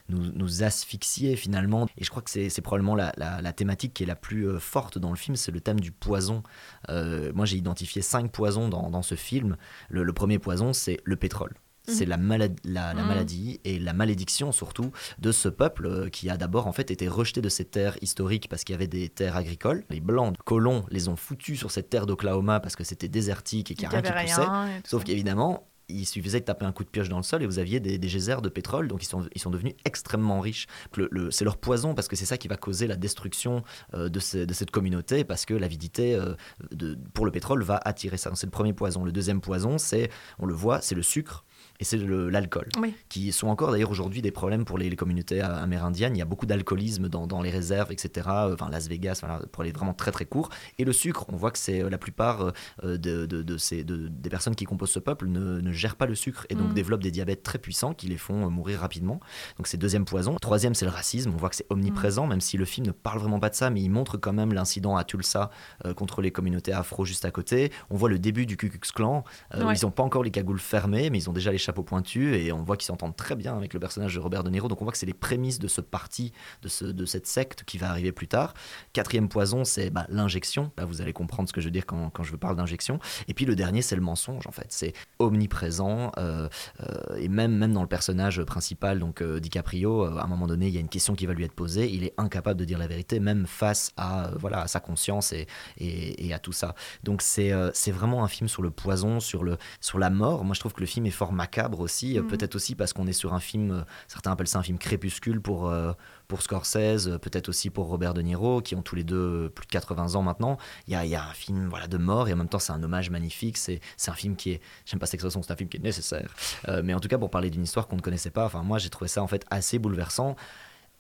nous, asphyxier finalement. Et je crois que c'est probablement la, la- thématique qui est la plus euh, forte dans le film, c'est le thème du poison. Euh, moi j'ai identifié cinq poisons dans, dans ce film. Le premier poison, c'est le pétrole. C'est la, malad- la, la
Mhm.
maladie et la malédiction surtout de ce peuple euh, qui a d'abord en fait été rejeté de ces terres historiques parce qu'il y avait des terres agricoles. Les blancs colons les ont foutus sur cette terre d'Oklahoma parce que c'était désertique et qu'il n'y a rien qui poussait.
rien.
Sauf qu'évidemment, il suffisait de taper un coup de pioche dans le sol et vous aviez des, des geysers de pétrole, donc ils sont, ils sont devenus extrêmement riches. Le- le- c'est leur poison parce que c'est ça qui va causer la destruction euh, de, ce- de cette communauté parce que l'avidité euh, pour le pétrole va attirer ça. C'est le premier poison. Le deuxième poison, c'est, on le voit, c'est le sucre et c'est l'alcool
Oui.
qui sont encore d'ailleurs aujourd'hui des problèmes pour les, les communautés amérindiennes. Il y a beaucoup d'alcoolisme dans, dans les réserves, etc. Euh, Enfin, Las Vegas, voilà, pour aller vraiment très très court. Et le sucre, on voit que c'est euh, la plupart euh, de, de- de ces, de- des personnes qui composent ce peuple ne, ne gèrent pas le sucre et donc
Mm.
développent des diabètes très puissants qui les font mourir rapidement. Donc c'est deuxième poison. Troisième, c'est le racisme. On voit que c'est omniprésent, même si le film ne parle vraiment pas de ça, mais il montre quand même l'incident à Tulsa euh, contre les communautés afro juste à côté. On voit le début du Ku Klux Klan. Euh,
Ouais.
Ils n'ont pas encore les cagoules fermées, mais ils ont déjà les chapeaux pointus et on voit qu'ils s'entendent très bien avec le personnage de Robert De Niro. Donc on voit que c'est les prémices de ce parti, de, ce, de cette secte qui va arriver plus tard. Quatrième poison, c'est bah, l'injection. Vous allez comprendre ce que je veux dire quand, quand je parle d'injection. Et puis le dernier, c'est le mensonge, en fait. C'est omniprésent. euh, euh, et même, même dans le personnage principal, donc euh, DiCaprio, à un moment donné, il y a une question qui va lui être posée. Il est incapable de dire la vérité, même face à, voilà, à sa conscience et, et, à tout ça. Donc c'est c'est vraiment un film sur le poison, sur, le, sur la mort. Moi, je trouve que le film est fort macabre aussi. euh,
Mhm.
Peut-être aussi parce qu'on est sur un film, euh, certains appellent ça un film crépuscule pour, euh, pour Scorsese, peut-être aussi pour Robert De Niro, qui ont tous les deux plus de 80 ans maintenant. Il y a, il y a un film voilà, de mort et en même temps, c'est un hommage magnifique. C'est c'est un film qui est, j'aime pas cette expression, c'est un film qui est nécessaire. Euh, mais en tout cas, pour parler d'une histoire qu'on ne connaissait pas, enfin, moi, j'ai trouvé ça en fait assez bouleversant.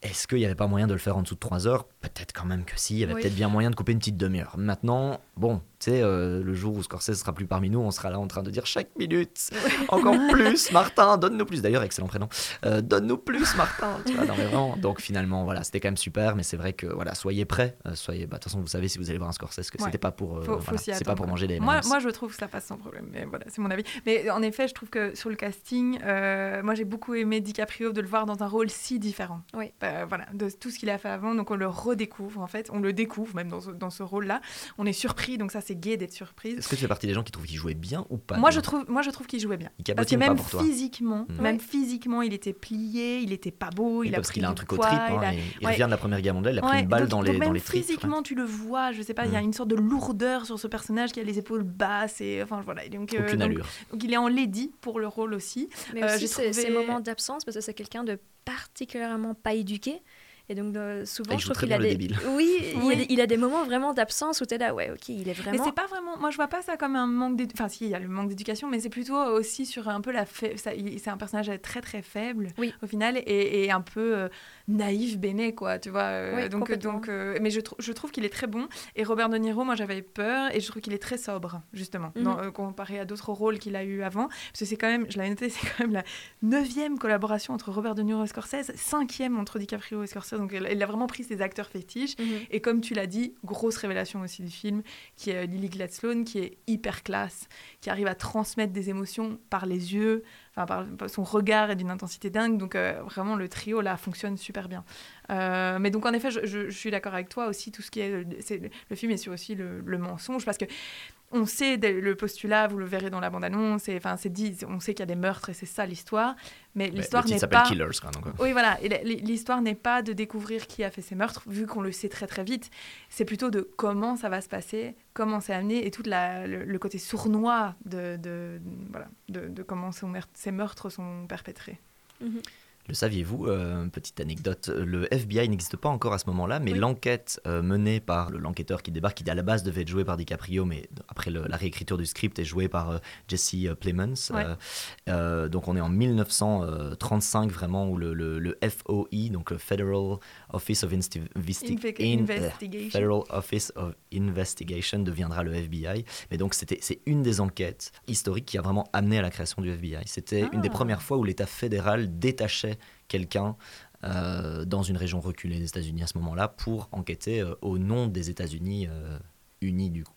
Est-ce qu'il n'y avait pas moyen de le faire en dessous de 3 heures? Peut-être quand même que si, il y avait
Oui.
peut-être bien moyen de couper une petite demi-heure. Maintenant, bon, tu sais, euh, le jour où Scorsese sera plus parmi nous, on sera là en train de dire chaque minute, encore plus, Martin, donne-nous plus. D'ailleurs, excellent prénom. Euh, donne-nous plus, Martin. Tu vois, non, mais vraiment. Donc finalement, voilà, c'était quand même super, mais c'est vrai que, voilà, soyez prêts. euh, soyez, bah, de toute façon, vous savez si vous allez voir un Scorsese que
Ouais.
c'était pas pour, euh,
Faut-
voilà, c'est pas pour manger des
Moi, moi, je trouve que ça passe sans problème, mais voilà, c'est mon avis. Mais en effet, je trouve que sur le casting, euh, moi, j'ai beaucoup aimé DiCaprio de le voir dans un rôle si différent.
Oui.
Euh, voilà, de tout ce qu'il a fait avant, donc on le redécouvre en fait, on le découvre même dans ce, dans ce rôle-là. On est surpris, donc ça, c'est gai d'être surprise.
Est-ce que tu fais partie des gens qui trouvent qu'il jouait bien ou pas
Moi je, trouve, moi, je trouve qu'il jouait bien.
Il
Parce que même
pour toi.
physiquement,
Mm.
même
Ouais.
physiquement, il était plié, il était pas beau, il a
parce qu'il a un truc au trip,
il
hein,
a-
et il
Ouais.
revient de la Première Guerre mondiale, il a pris
Ouais,
une balle
donc-
dans
donc
les,
même
dans les tripes.
physiquement, tu le vois, je sais pas, il y a
Mm.
une sorte de lourdeur sur ce personnage qui a les épaules basses et enfin voilà. Donc, euh,
Aucune
donc-
allure.
donc il est en lady pour le rôle aussi.
Mais
Euh,
aussi ces, moments d'absence, parce que c'est quelqu'un de particulièrement pas éduqué. Et donc, euh, souvent, je trouve qu'il a des.
débile. (laughs)
Oui, il, a des, il a des moments vraiment d'absence où tu es là, ouais, ok, il est
Mais
vraiment.
c'est pas vraiment. Moi, je vois pas ça comme un manque d'éducation. Enfin, si, il y a le manque d'éducation, mais c'est plutôt aussi sur un peu la. fa- ça- il- C'est un personnage très très faible
Oui.
au final et, et un peu euh, naïf, béné, quoi. Tu vois. euh,
Oui,
donc,
complètement.
donc, euh, mais je, trou- je trouve qu'il est très bon. Et Robert De Niro, moi, j'avais peur et je trouve qu'il est très sobre, justement,
Mhm.
dans- euh, comparé à d'autres rôles qu'il a eu avant. Parce que c'est quand même, je l'avais noté, (laughs) c'est quand même la neuvième collaboration entre Robert De Niro et Scorsese, cinquième entre DiCaprio et Scorsese. Donc, il a vraiment pris ses acteurs fétiches.
Mhm.
Et comme tu l'as dit, grosse révélation aussi du film, qui est euh, Lily Gladstone, qui est hyper classe, qui arrive à transmettre des émotions par les yeux, enfin, par, par son regard est d'une intensité dingue. Donc, euh, vraiment, le trio, là, fonctionne super bien. Euh, mais donc, en effet, je, je- je suis d'accord avec toi aussi. Tout ce qui est. Le film est sur aussi le, le mensonge parce que. On sait dès le postulat, vous le verrez dans la bande-annonce, enfin c'est dit, on sait qu'il y a des meurtres et c'est ça l'histoire, mais l'histoire n'est
s'appelle
pas.
Killers, donc, euh.
Oui, voilà. L'histoire n'est pas de découvrir qui a fait ces meurtres, vu qu'on le sait très très vite. C'est plutôt de comment ça va se passer, comment c'est amené, et tout la- le, le côté sournois de, de, voilà, de, de comment ces meurtres, ces meurtres sont perpétrés.
Le saviez-vous euh, Petite anecdote, le FBI n'existe pas encore à ce moment-là, mais
Oui.
l'enquête euh, menée par le- l'enquêteur qui débarque, qui à la base devait être joué par DiCaprio, mais après le- la réécriture du script est joué par euh, Jesse Plemons.
Ouais.
Donc on est en 1935 vraiment où le, le- le FOI, donc le Federal Office of Insti- Investi-
Inve-
In-
Investigation.
Federal Office of Investigation deviendra le FBI. Mais donc c'est une des enquêtes historiques qui a vraiment amené à la création du FBI. C'était une des
Ah.
premières fois où l'État fédéral détachait quelqu'un euh, dans une région reculée des États-Unis à ce moment-là pour enquêter euh, au nom des États-Unis euh, unis du coup.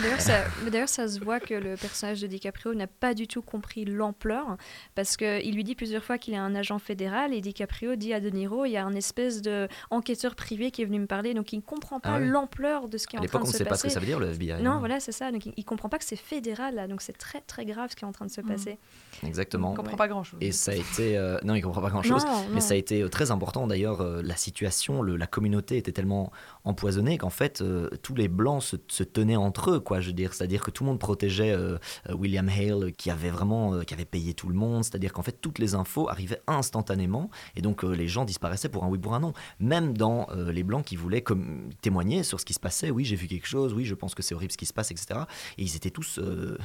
D'ailleurs, ça, ça se voit que le personnage de DiCaprio n'a pas du tout compris l'ampleur, parce qu'il lui dit plusieurs fois qu'il est un agent fédéral, et DiCaprio dit à De Niro, il y a un espèce de enquêteur privé qui est venu me parler, donc il ne comprend pas
Ah oui.
l'ampleur de ce qui est
À
en train
l'époque,
de
on ne
se
sait pas ce
passer.
que ça veut dire le FBI.
Non,
hein.
voilà, c'est ça. Donc il, il comprend pas que c'est fédéral là, donc c'est très très grave ce qui est en train de se
Mhm.
passer.
Exactement.
On comprend pas grand-chose.
Et ça a été. euh, non, il comprend pas grand-chose. Mais
non.
ça a été euh, très important. D'ailleurs, euh, la situation, le- la communauté était tellement empoisonnée qu'en fait, euh, tous les Blancs se, se tenaient entre eux, quoi. Je veux dire, c'est-à-dire que tout le monde protégeait euh, euh, William Hale, qui avait vraiment, euh, qui avait payé tout le monde. C'est-à-dire qu'en fait, toutes les infos arrivaient instantanément, et donc euh, les gens disparaissaient pour un oui pour un non. Même dans euh, les Blancs qui voulaient comme, témoigner sur ce qui se passait. Oui, j'ai vu quelque chose. Oui, je pense que c'est horrible ce qui se passe, etc. Et ils étaient tous. euh,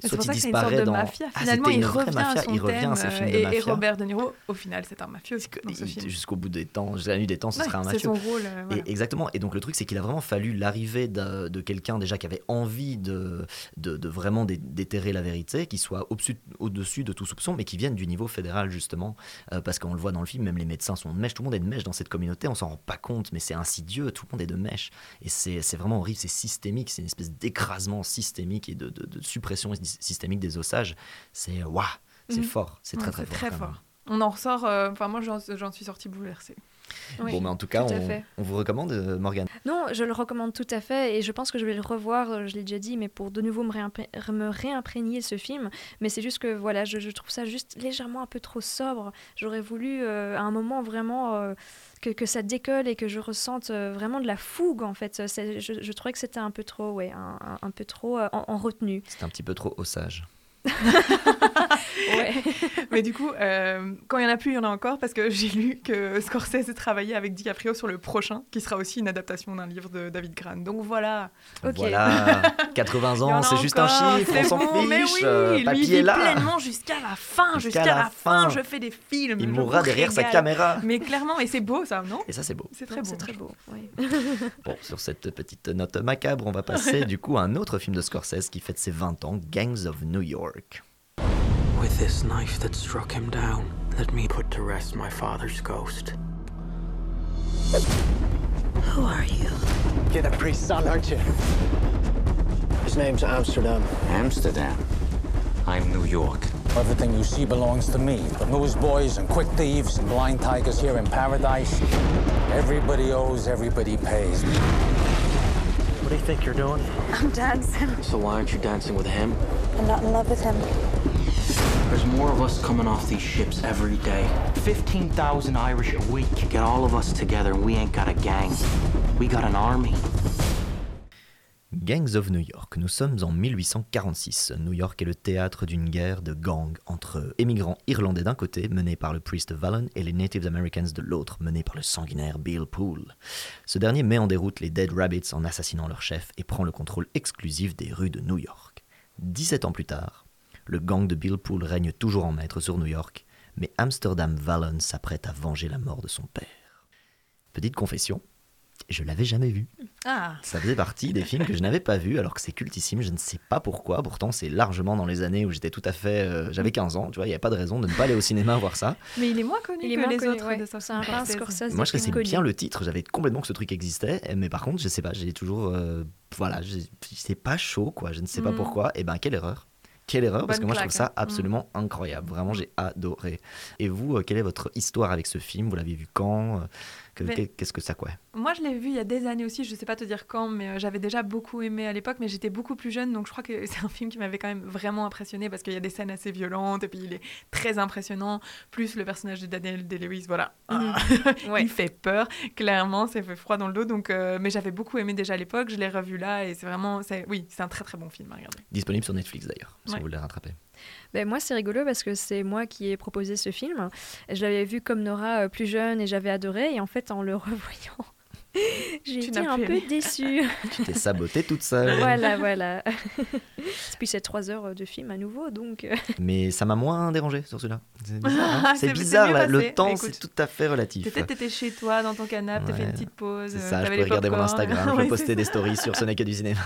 C'est
soit ils
c'est de
dans.
mafia.
Ah,
Finalement,
c'était
il revient
mafia.
à son
il revient
thème.
à ces films
euh,
de
et. Robert De Niro, au final, c'est un mafieux.
Jusqu'au bout des temps, jusqu'à la nuit des temps, ce
Ouais,
sera un
c'est
mafieux.
son rôle, euh, voilà.
Et- exactement. Et donc le truc, c'est qu'il a vraiment fallu l'arrivée de, de quelqu'un déjà qui avait envie de, de, de vraiment dé- déterrer la vérité, qui soit au-dessus de tout soupçon, mais qui vienne du niveau fédéral justement, Euh, parce qu'on le voit dans le film, même les médecins sont de mèche, tout le monde est de mèche dans cette communauté, on s'en rend pas compte, mais c'est insidieux, tout le monde est de mèche, et c'est vraiment horrible, c'est systémique, c'est une espèce d'écrasement systémique et de, de- de suppression systémique des ossages. C'est waouh, c'est
Mhm.
fort, c'est très très fort.
très. On en ressort, euh, enfin moi j'en j'en suis sortie bouleversée.
Bon, mais en tout cas,
tout
on, vous recommande, euh, Morgane.
Non, je le recommande tout à fait et je pense que je vais le revoir, euh, je l'ai déjà dit, mais pour de nouveau me, réimpré- me réimprégner ce film. Mais c'est juste que voilà, je, je trouve ça juste légèrement un peu trop sobre. J'aurais voulu euh, à un moment vraiment euh, que, que ça décolle et que je ressente vraiment de la fougue en fait. Je, je trouvais que c'était un peu trop, ouais, un, un- un peu trop en, en retenue.
C'est un petit peu trop osage.
Ouais.
Mais du coup, euh, quand il y en a plus, il y en a encore parce que j'ai lu que Scorsese travaillait avec DiCaprio sur le prochain, qui sera aussi une adaptation d'un livre de David Gran. Donc voilà.
Voilà, (laughs) 80
Il y en
ans,
a
c'est juste un chiffre, on s'en
bon,
fiche.
Mais oui,
euh,
lui vit
est là.
pleinement jusqu'à la fin, jusqu'à la, fin. Je fais des films.
Il mourra derrière sa caméra.
Mais clairement, et c'est beau ça, non?
Et ça, c'est beau.
C'est très
Non,
beau.
C'est très beau. oui. (laughs)
Bon, sur cette petite note macabre, on va passer du coup à un autre film de Scorsese qui fête ses 20 ans, Gangs of New York.
With this knife that struck him down, let me put to rest my father's ghost.
Who are you?
You're the priest's son, aren't you? His name's Amsterdam.
Amsterdam. I'm New York.
Everything you see belongs to me. The newsboys and quick thieves and blind tigers here in paradise. Everybody owes, everybody pays.
What do you think you're doing?
I'm dancing.
So why aren't you dancing with him?
I'm not in love with him.
There's more of us coming off these ships every day. 15,000 Irish a week. Get all of us together and we ain't got a gang. We got an army.
Gangs of New York. Nous sommes en 1846. New York est le théâtre d'une guerre de gangs entre émigrants irlandais d'un côté, menés par le priest Vallon, et les Native Americans de l'autre, menés par le sanguinaire Bill Poole. Ce dernier met en déroute les Dead Rabbits en assassinant leur chef et prend le contrôle exclusif des rues de New York. 17 ans plus tard, le gang de Bill Poole règne toujours en maître sur New York, mais Amsterdam Vallon s'apprête à venger la mort de son père. Petite confession, je l'avais jamais vu.
Ah.
Ça faisait partie des films que je n'avais pas vus, alors que c'est cultissime, je ne sais pas pourquoi. Pourtant, c'est largement dans les années où j'étais tout à fait. euh, J'avais 15 ans, tu vois, il n'y a pas de raison de ne pas aller au cinéma (laughs) voir ça.
Mais il est moins connu
Il est
que
moins
les
connu,
autres
ouais.
de
Scorsese
Moi, je connaissais bien le titre, j'avais complètement que ce truc existait, mais par contre, je sais pas, j'ai toujours. euh, voilà, c'est pas chaud, quoi, je ne sais pas
Mhm.
pourquoi. Et ben, quelle erreur quelle erreur, parce que moi je trouve ça
hein.
absolument incroyable. Vraiment, j'ai adoré. Et vous, euh, quelle est votre histoire avec ce film? Vous l'avez vu quand? Qu'est-ce que ça quoi?
Moi, je l'ai vu il y a des années aussi, je sais pas te dire quand, mais euh, j'avais déjà beaucoup aimé à l'époque, mais j'étais beaucoup plus jeune, donc je crois que (laughs) c'est un film qui m'avait quand même vraiment impressionné parce qu'il y a des scènes assez violentes et puis il est très impressionnant. Plus le personnage de Daniel Day-Lewis, voilà,
Mhm. (laughs) Ouais.
il fait peur, clairement, ça fait froid dans le dos. Donc, euh, mais j'avais beaucoup aimé déjà à l'époque, je l'ai revu là et c'est vraiment, oui, c'est un très très bon film à regarder.
Disponible sur Netflix d'ailleurs, si
Ouais.
vous voulez rattraper.
Ben, moi, c'est rigolo parce que c'est moi qui ai proposé ce film. Je l'avais vu comme Nora euh, plus jeune et j'avais adoré. Et en fait, en le (laughs) revoyant, (laughs) j'ai
Tu
été un peu
aimé.
déçue. (laughs)
Tu t'es sabotée toute seule.
voilà, voilà. (laughs) Et puis c'est trois heures de film à nouveau, donc. euh,
Mais ça m'a moins dérangé sur celui-là. C'est bizarre, hein
C'est-
c'est bizarre, là, le temps
Écoute,
c'est tout à fait relatif.
Peut-être t'étais chez toi dans ton canapé, t'as fait
Ouais.
une petite pause.
C'est
euh,
ça, je
les
regarder mon. Instagram, je
Ouais, c'est
des stories sur Ce n'est que du cinéma.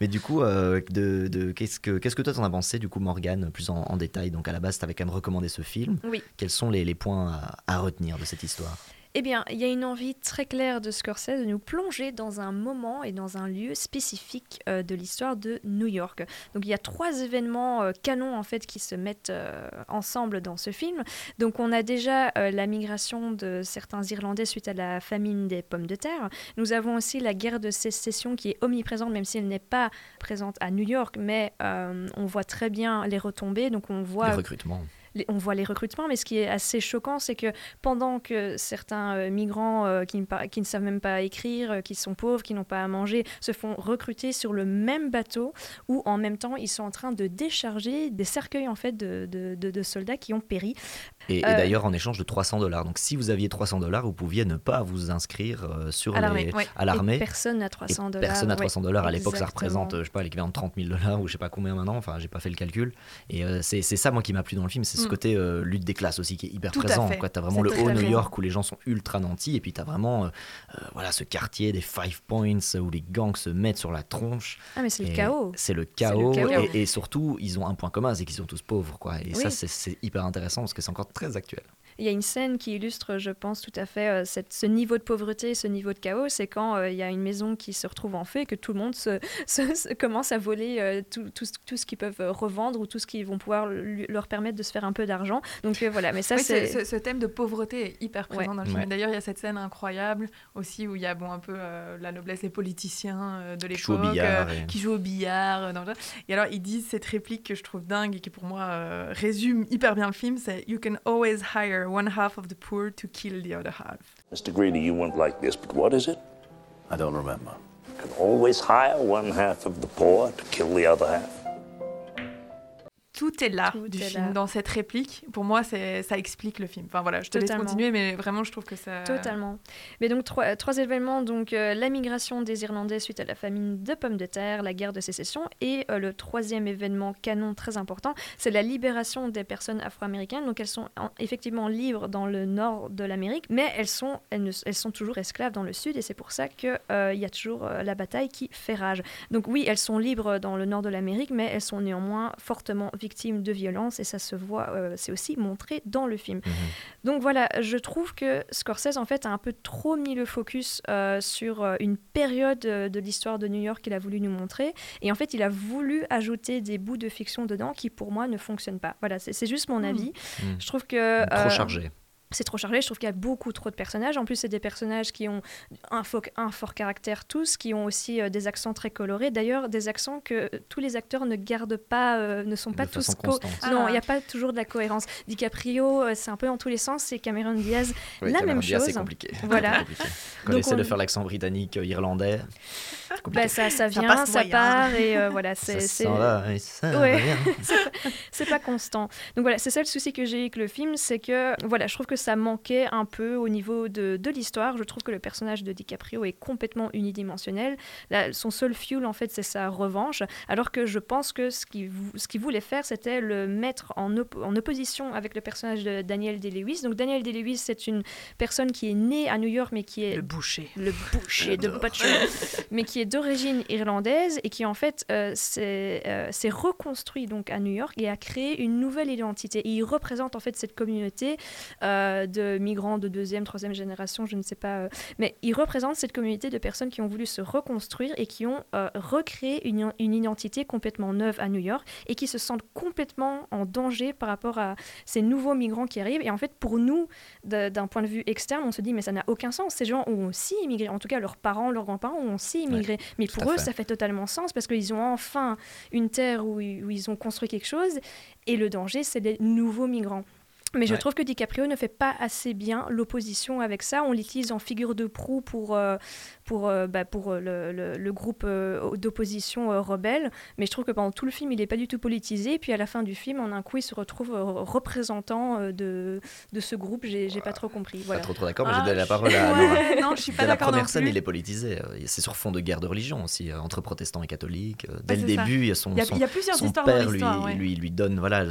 Mais du coup, euh, de, de- qu'est-ce que qu'est-ce que toi t'en as pensé du coup Morgane plus en, en détail? Donc à la base, t'avais quand même recommandé ce film.
Oui.
Quels sont les, les points à, à retenir de cette histoire?
Eh bien, il y a une envie très claire de Scorsese de nous plonger dans un moment et dans un lieu spécifique euh, de l'histoire de New York. Donc, il y a trois événements euh, canons en fait qui se mettent euh, ensemble dans ce film. Donc, on a déjà la migration de certains Irlandais suite à la famine des pommes de terre. Nous avons aussi la guerre de sécession qui est omniprésente, même si elle n'est pas présente à New York, mais on voit très bien les retombées. Donc, on voit
Les recrutements.
Les- on voit les recrutements, mais ce qui est assez choquant, c'est que pendant que certains euh, migrants euh, qui, ne par- qui ne savent même pas écrire, euh, qui sont pauvres, qui n'ont pas à manger, se font recruter sur le même bateau, où en même temps ils sont en train de décharger des cercueils en fait de, de- de- de soldats qui ont péri.
Et, et d'ailleurs en échange de 300 dollars. Donc si vous aviez 300 dollars, vous pouviez ne pas vous inscrire sur
À l'armée, ouais.
à
personne n'a 300
Et
dollars,
Personne n'a
ouais,
300 dollars. À l'époque, ça représente, je sais pas, l'équivalent de 30 000 dollars ou je sais pas combien maintenant. Enfin, j'ai pas fait le calcul. Et euh, c'est c'est ça, moi, qui m'a plu dans le film. C'est ce côté euh, lutte des classes aussi qui est hyper
Tout
présent. Tu as vraiment le haut New. York où les gens sont ultra nantis. Et puis tu as vraiment euh, euh, voilà, ce quartier des Five Points où les gangs se mettent sur la tronche.
Ah, mais c'est le chaos.
C'est le chaos. Et, et surtout, ils ont un point commun, c'est qu'ils sont tous pauvres. Quoi. Et
Oui.
ça, c'est hyper intéressant parce que c'est encore très actuel.
Il y a une scène qui illustre, je pense, tout à fait euh, cette- ce niveau de pauvreté, ce niveau de chaos. C'est quand euh, il y a une maison qui se retrouve en feu et que tout le monde se, (laughs) se- se- commence à voler euh, tout, tout ce- tout ce qu'ils peuvent revendre ou tout ce qui vont pouvoir lui- leur permettre de se faire un peu d'argent. Donc euh, voilà, mais ça
Oui,
c'est...
ce, ce thème de pauvreté est hyper présent
Ouais.
dans le film.
Ouais.
D'ailleurs, il y a cette scène incroyable aussi où il y a bon, un peu euh, la noblesse des politiciens euh, de
jouent au
l'époque
billard
euh,
et-
qui jouent au billard. euh, dans le- Et alors, ils disent cette réplique que je trouve dingue et qui pour moi euh, résume hyper bien le film c'est You can always hire one half of the poor to kill the other half.
Mr. Greedy, you won't like this, but what is it?
I don't remember.
You can always hire one half of the poor to kill the other half.
Tout est là
Tout
du
est
film,
là.
dans cette réplique. Pour moi, ça explique le film. Enfin voilà, je te laisse continuer, mais vraiment, je trouve que ça.
Totalement. Mais donc trois, trois événements, donc euh, la migration des Irlandais suite à la famine de pommes de terre, la guerre de sécession, et euh, le troisième événement canon très important, c'est la libération des personnes afro-américaines. Donc elles sont en- effectivement libres dans le nord de l'Amérique, mais elles sont, elles, ne- elles sont toujours esclaves dans le sud, et c'est pour ça qu'il y a toujours euh, la bataille qui fait rage. Donc oui, elles sont libres dans le nord de l'Amérique, mais elles sont néanmoins fortement victimes de violences, et ça se voit, euh, c'est aussi montré dans le film. Donc voilà, je trouve que Scorsese en fait a un peu trop mis le focus euh, sur euh, une période de l'histoire de New York qu'il a voulu nous montrer, et en fait il a voulu ajouter des bouts de fiction dedans qui pour moi ne fonctionnent pas. Voilà, c'est c'est juste mon avis.
Mm.
Je trouve que
Trop
euh,
chargé.
C'est trop chargé, je trouve qu'il y a beaucoup trop de personnages. En plus, c'est des personnages qui ont un, fo- un fort caractère tous, qui ont aussi euh, des accents très colorés. D'ailleurs, des accents que tous les acteurs ne gardent pas, euh, ne sont
De
pas tous... co-. Non,
Ah.
il n'y a pas toujours de la cohérence. DiCaprio, euh, c'est un peu dans tous les sens, et Cameron Diaz, (laughs)
Oui,
la
Cameron
même
Diaz,
chose.
C'est compliqué. (laughs)
Voilà.
C'est compliqué. Quand on essaie de faire l'accent britannique, euh, irlandais.
Bah, ça, ça
Ça
vient,
passe
ça, part, et euh, voilà, c'est... c'est- Ouais. (laughs) pas- c'est pas constant. Donc voilà, c'est ça le souci que j'ai avec le film, c'est que voilà, je trouve que ça manquait un peu au niveau de, de l'histoire. Je trouve que le personnage de DiCaprio est complètement unidimensionnel. Là, son seul fuel, en fait, c'est sa revanche. Alors que je pense que ce qu'il ce qu'il voulait faire, c'était le mettre en, op- en opposition avec le personnage de Daniel Day-Lewis. Donc Daniel Day-Lewis, c'est une personne qui est née à New York, mais qui est
Le boucher.
le boucher de Butcher, (laughs) mais qui est d'origine irlandaise et qui en fait euh, s'est euh, s'est reconstruit donc à New York et a créé une nouvelle identité. Et il représente en fait cette communauté euh, euh, de migrants de deuxième, troisième génération, je ne sais pas. euh, mais ils représentent cette communauté de personnes qui ont voulu se reconstruire et qui ont euh, recréé une, une identité complètement neuve à New York et qui se sentent complètement en danger par rapport à ces nouveaux migrants qui arrivent. Et en fait, pour nous, d'un point de vue externe, on se dit, mais ça n'a aucun sens. Ces gens ont aussi immigré. En tout cas, leurs parents, leurs grands-parents ont aussi immigré. mais pour eux,
fait.
ça fait totalement sens parce qu'ils ont enfin une terre où ils ont construit quelque chose. Et le danger, c'est les nouveaux migrants. Mais je
Ouais.
trouve que DiCaprio ne fait pas assez bien l'opposition avec ça. On l'utilise en figure de proue pour, euh, pour, euh, bah, pour euh, le, le- le groupe euh, d'opposition rebelle. Mais je trouve que pendant tout le film, il n'est pas du tout politisé. Et puis à la fin du film, en un coup, il se retrouve représentant de, de ce groupe. J'ai pas trop compris. Voilà.
Pas trop trop d'accord, mais
Ah,
j'ai donné la parole à (laughs) Nora.
non, je suis pas
Dès la
d'accord non
première scène,
plus.
il est politisé. C'est sur fond de guerre de religion aussi, entre protestants et catholiques. Euh, Dès
Ouais,
le
ça.
début, il y a son,
Il y a-
son-
il y a plusieurs
son
histoires dans
père lui,
ouais.
lui, lui donne voilà,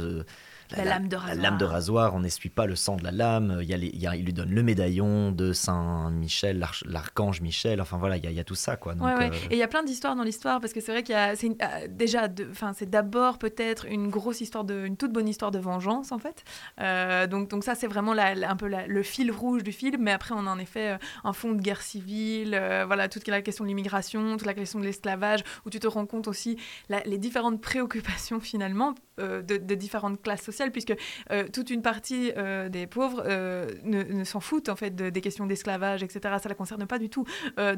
La lame de
la
rasoir.
lame de rasoir, on n'essuie pas le sang de la lame. Il, y a les- il, y a- il lui donne le médaillon de Saint Michel, l'arch- l'archange Michel. Enfin voilà, il y, a- il y a tout ça quoi. Donc,
Ouais, ouais.
euh,
Et il y a plein d'histoires dans l'histoire parce que c'est vrai qu'il y a une- euh, déjà enfin c'est d'abord peut-être une grosse histoire de une toute bonne histoire de vengeance en fait. Euh, donc donc ça c'est vraiment la- la- un peu la- le fil rouge du film. Mais après on a en effet un fond de guerre civile, euh, voilà toute la question de l'immigration, toute la question de l'esclavage où tu te rends compte aussi la- les différentes préoccupations finalement de, de différentes classes sociales puisque euh, toute une partie euh, des pauvres euh, ne, ne s'en foutent en fait de- des questions d'esclavage, etc. Ça la concerne pas du tout.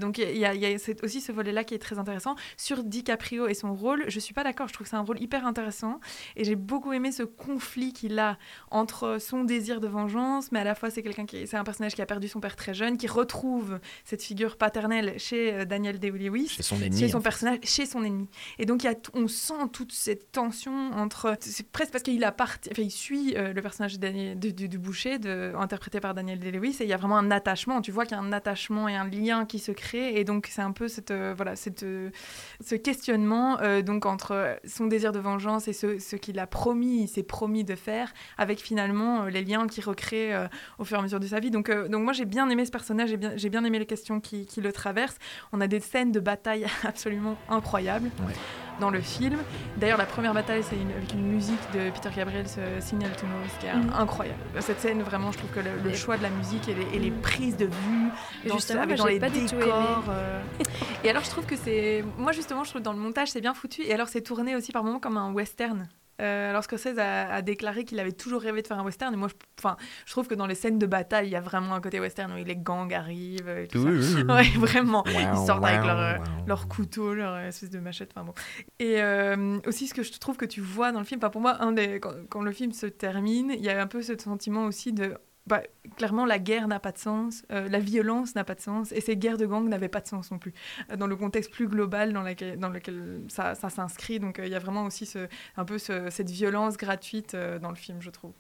Donc il y a, y a aussi ce volet-là qui est très intéressant. Sur DiCaprio et son rôle, je suis pas d'accord. Je trouve que c'est un rôle hyper intéressant et j'ai beaucoup aimé ce conflit qu'il a entre son désir de vengeance, mais à la fois c'est quelqu'un qui c'est un personnage qui a perdu son père très jeune, qui retrouve cette figure paternelle chez Daniel Day-Lewis,
Chez son ennemi,
chez son
fait.
personnage, chez son ennemi. Et donc y a on sent toute cette tension entre c'est presque parce qu'il a parti, enfin il suit euh, le personnage de de- du, du boucher, de, interprété par Daniel Day-Lewis, et il y a vraiment un attachement. Tu vois qu'il y a un attachement et un lien qui se crée, et donc c'est un peu cette euh, voilà cette euh, ce questionnement donc entre son désir de vengeance et ce, ce qu'il a promis, il s'est promis de faire, avec finalement les liens qu'il recrée au fur et à mesure de sa vie. Donc donc moi j'ai bien aimé ce personnage, j'ai bien j'ai bien aimé les questions qui, qui le traversent. On a des scènes de bataille (laughs) absolument incroyables
Ouais.
Dans le film. D'ailleurs, la première bataille, c'est une- avec une musique de Peter Gabriel, ce Signal to Noise, qui est
Mhm.
incroyable. Cette scène, vraiment, je trouve que le, choix de la musique et les, et les prises de vue, dans,
justement,
avec dans les
pas
décors. euh. (laughs) Et alors, je trouve que c'est. Moi, justement, je trouve que dans le montage, c'est bien foutu. Et alors, c'est tourné aussi par moments comme un western. Euh, alors Scorsese a, a déclaré qu'il avait toujours rêvé de faire un western. Et moi, je, je trouve que dans les scènes de bataille, il y a vraiment un côté western où les gangs arrivent. Et tout ça. Ouais, vraiment. Ils sortent avec leur, euh, leur couteau, leur euh, espèce de machette. Enfin bon. Et euh, aussi, ce que je trouve que tu vois dans le film, pour moi, un des, quand, quand le film se termine, il y a un peu ce sentiment aussi de. Clairement, la guerre n'a pas de sens, euh, la violence n'a pas de sens, et ces guerres de gangs n'avaient pas de sens non plus, euh, dans le contexte plus global dans, dans lequel ça, s'inscrit. Donc, euh, il y a vraiment aussi un peu ce- cette violence gratuite dans le film, je trouve.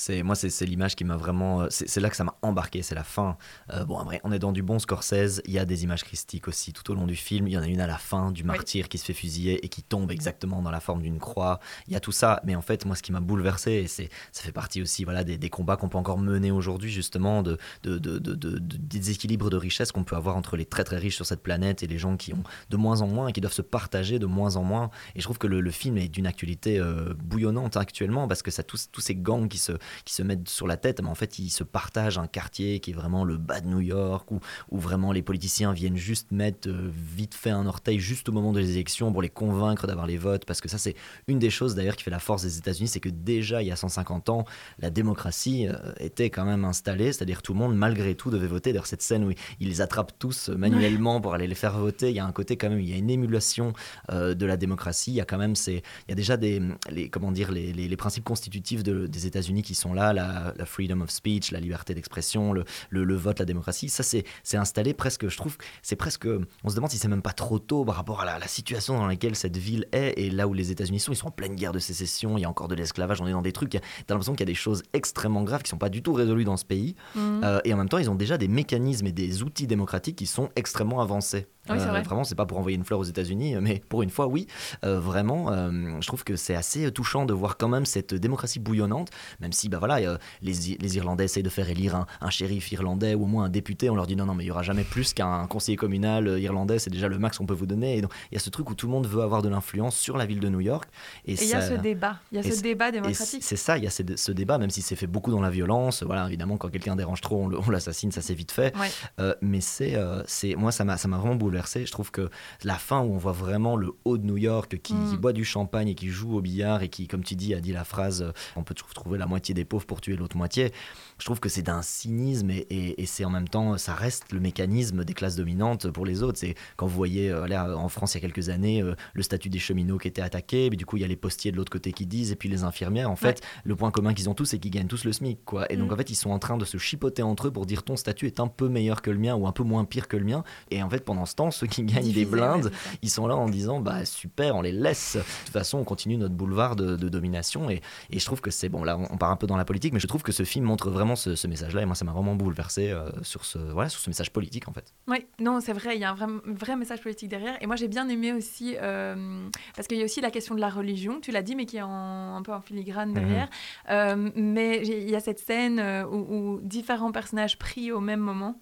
C'est moi, c'est l'image qui m'a vraiment. euh, C'est là que ça m'a embarqué. C'est la fin. Euh, bon, après, on est dans du bon Scorsese. Il y a des images christiques aussi tout au long du film. Il y en a une à la fin du martyr qui se fait fusiller et qui tombe exactement dans la forme d'une croix. Il y a tout ça. Mais en fait, moi, ce qui m'a bouleversé, et c'est ça fait partie aussi, voilà, des, des combats qu'on peut encore mener aujourd'hui, justement, de, de, de, de, de- de- des équilibres de richesse qu'on peut avoir entre les très très riches sur cette planète et les gens qui ont de moins en moins et qui doivent se partager de moins en moins. Et je trouve que le, le film est d'une actualité euh, bouillonnante actuellement parce que ça tous, tous ces gangs qui se, qui se mettent sur la tête, mais en fait ils se partagent un quartier qui est vraiment le bas de New York où, vraiment les politiciens viennent juste mettre euh, vite fait un orteil juste au moment des élections pour les convaincre d'avoir les votes parce que ça c'est une des choses d'ailleurs qui fait la force des États-Unis, c'est que déjà il y a 150 ans la démocratie euh, était quand même installée, c'est-à-dire tout le monde malgré tout devait voter. D'ailleurs cette scène où ils les attrapent tous euh, manuellement pour aller les faire voter, il y a un côté quand même, il y a une émulation de la démocratie. Il y a quand même ces, il y a déjà des, les, comment dire, les, les- principes constitutifs de- des États-Unis qui sont là, la, la freedom of speech, la liberté d'expression, le, le- le vote, la démocratie. Ça, c'est, installé presque, je trouve, c'est presque, on se demande si c'est même pas trop tôt par rapport à la, la situation dans laquelle cette ville est et là où les États-Unis sont. Ils sont en pleine guerre de sécession, il y a encore de l'esclavage, on est dans des trucs, t'as l'impression qu'il y a des choses extrêmement graves qui sont pas du tout résolues dans ce pays.
Mhm.
Euh, et en même temps, ils ont déjà des mécanismes et des outils démocratiques qui sont extrêmement avancés.
Oui, c'est vrai.
vraiment, c'est pas pour envoyer une fleur aux États-Unis, (laughs) mais pour une fois, oui. Euh, vraiment, euh, je trouve que c'est assez touchant de voir quand même cette démocratie bouillonnante, même si bah voilà, euh, les, les Irlandais essayent de faire élire un, un shérif irlandais ou au moins un député. On leur dit non, non, mais il y aura jamais plus qu'un conseiller communal euh, irlandais. C'est déjà le max qu'on peut vous donner. Et donc, il y a ce truc où tout le monde veut avoir de l'influence sur la ville de New York. Et
il y a ce débat, il y a ce débat démocratique.
c'est ça, il y a ce, ce débat, même si c'est fait beaucoup dans la violence. Voilà, évidemment, quand quelqu'un dérange trop, on l'assassine, ça c'est vite fait.
Ouais.
Euh, mais c'est, euh, c'est, moi, ça m'a, ça m'a vraiment bouleversé. Je trouve que la fin où on voit vraiment le haut de New York qui,
Mm.
qui boit du champagne et qui joue au billard et qui, comme tu dis, a dit la phrase euh, on peut trouver- trouver la moitié des pauvres pour tuer l'autre moitié. Je trouve que c'est d'un cynisme et, et- et c'est en même temps, ça reste le mécanisme des classes dominantes pour les autres. C'est quand vous voyez euh, là, en France il y a quelques années euh, le statut des cheminots qui était attaqué, mais du coup il y a les postiers de l'autre côté qui disent et puis les infirmières. En fait, le point commun qu'ils ont tous, c'est qu'ils gagnent tous le SMIC, quoi. Et donc
Mm.
en fait, ils sont en train de se chipoter entre eux pour dire ton statut est un peu meilleur que le mien ou un peu moins pire que le mien. Et en fait, pendant ce temps, ceux qui gagnent des blindes, ils sont là en disant bah super, on les laisse. De toute façon, on continue notre boulevard de, de domination. Et, et je trouve que c'est bon. Là, on, part un peu dans la politique, mais je trouve que ce film montre vraiment ce, ce message-là. Et moi, ça m'a vraiment bouleversé euh, sur ce voilà sur ce message politique en fait.
Oui, non, c'est vrai, il y a un vrai, vrai message politique derrière. Et moi, j'ai bien aimé aussi, euh, parce qu'il y a aussi la question de la religion, tu l'as dit, mais qui est en- un peu en filigrane derrière. Euh, mais il y a cette scène où, où différents personnages prient au même moment.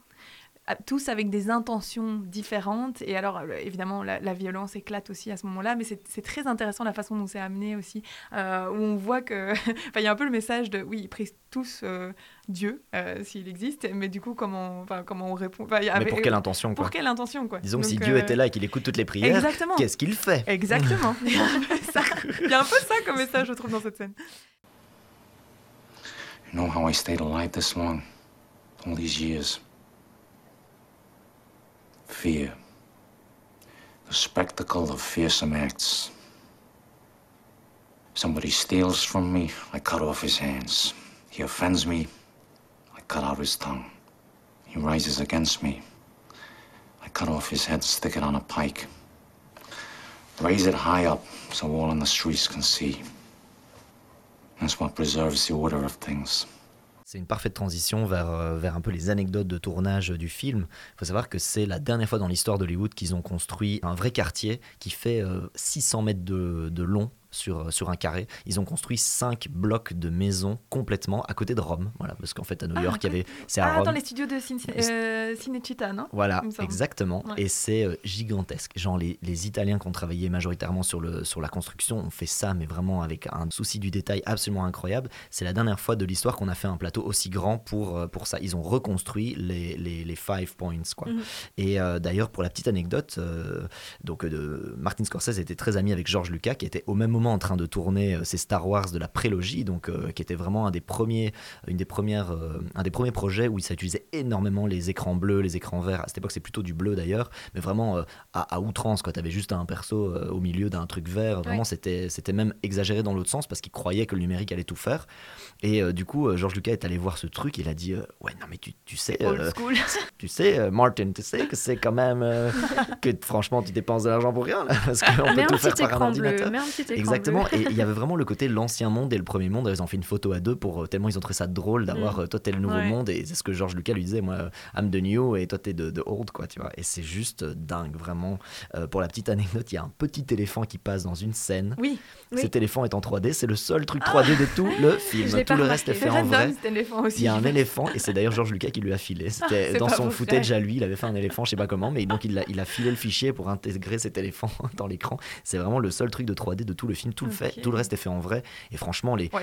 Tous avec des intentions différentes. Et alors, euh, évidemment, la, la violence éclate aussi à ce moment-là, mais c'est très intéressant la façon dont c'est amené aussi, euh, où on voit que... (laughs) Enfin, il y a un peu le message de, oui, ils prient tous euh, Dieu, euh, s'il existe, mais du coup, comment, enfin, comment on répond
Mais pour quelle intention quoi?
Pour quelle intention, quoi?
Disons que si Dieu était là et qu'il écoute toutes les prières,
Exactement.
qu'est-ce qu'il fait?
Exactement. (laughs) Il y a un peu ça, il y a un peu ça comme message, je trouve, dans cette scène.
You know how I stayed alive this long? All these years? Fear. The spectacle of fearsome acts. Somebody steals from me, I cut off his hands. He offends me, I cut out his tongue. He rises against me, I cut off his head, stick it on a pike. Raise it high up so all in the streets can see. That's what preserves the order of things.
C'est une parfaite transition vers, euh, vers un peu les anecdotes de tournage du film. Il faut savoir que c'est la dernière fois dans l'histoire d'Hollywood qu'ils ont construit un vrai quartier qui fait euh, 600 mètres de, de long sur, sur un carré. Ils ont construit cinq blocs de maisons complètement à côté de Rome. Voilà, parce qu'en fait, à New
Ah,
York, il y avait. C'est à
Ah,
Rome.
dans les studios de Cine, euh, Cinecittà, non?
Voilà, exactement.
Ouais.
Et c'est euh, gigantesque. Genre, les, les Italiens qui ont travaillé majoritairement sur, le, sur la construction ont fait ça, mais vraiment avec un souci du détail absolument incroyable. C'est la dernière fois de l'histoire qu'on a fait un plateau aussi grand pour, euh, pour ça. Ils ont reconstruit les, les, les five points, quoi.
Mhm.
Et euh, d'ailleurs, pour la petite anecdote, euh, donc, euh, de, Martin Scorsese était très ami avec George Lucas, qui était au même moment en train de tourner euh, ses Star Wars de la prélogie, donc euh, qui était vraiment un des premiers, une des premières, euh, un des premiers projets où ça utilisait énormément les écrans bleus, les écrans verts. À cette époque, c'est plutôt du bleu d'ailleurs, mais vraiment à, à outrance. Quand tu avais juste un perso au milieu d'un truc vert, vraiment,
Ouais.
c'était, c'était même exagéré dans l'autre sens parce qu'il croyait que le numérique allait tout faire. Et euh, du coup, euh, George Lucas est allé voir ce truc. Il a dit, euh, ouais, non mais tu, tu sais, (laughs) tu sais, Martin, tu sais que c'est quand même (laughs) que franchement, tu dépenses de l'argent pour rien là, parce qu'on
Mets
peut tout faire par un
écran bleu,
Exactement. (laughs) Et il y avait vraiment le côté l'ancien monde et le premier monde. Ils ont fait une photo à deux pour euh, tellement ils ont trouvé ça drôle d'avoir
Mm.
euh, toi t'es le nouveau
Ouais.
monde et c'est ce que George Lucas lui disait moi euh, I'm the new et toi t'es de, de old quoi tu vois. Et c'est juste dingue vraiment. Euh, pour la petite anecdote, il y a un petit éléphant qui passe dans une scène.
Oui. oui.
Cet éléphant est en 3D, c'est le seul truc 3D de tout le (laughs) film. Tout le reste est fait en vrai.
C'était.
Il y a un éléphant et c'est d'ailleurs George Lucas qui lui a filé. C'était
c'est
dans son footage à lui, il avait fait un éléphant, je sais pas comment, mais donc il a, il a filé le fichier pour intégrer cet éléphant (laughs) dans l'écran. C'est vraiment le seul truc de 3D de tout le film. Tout le fait, tout le reste est fait en vrai. Et franchement, les,
Ouais,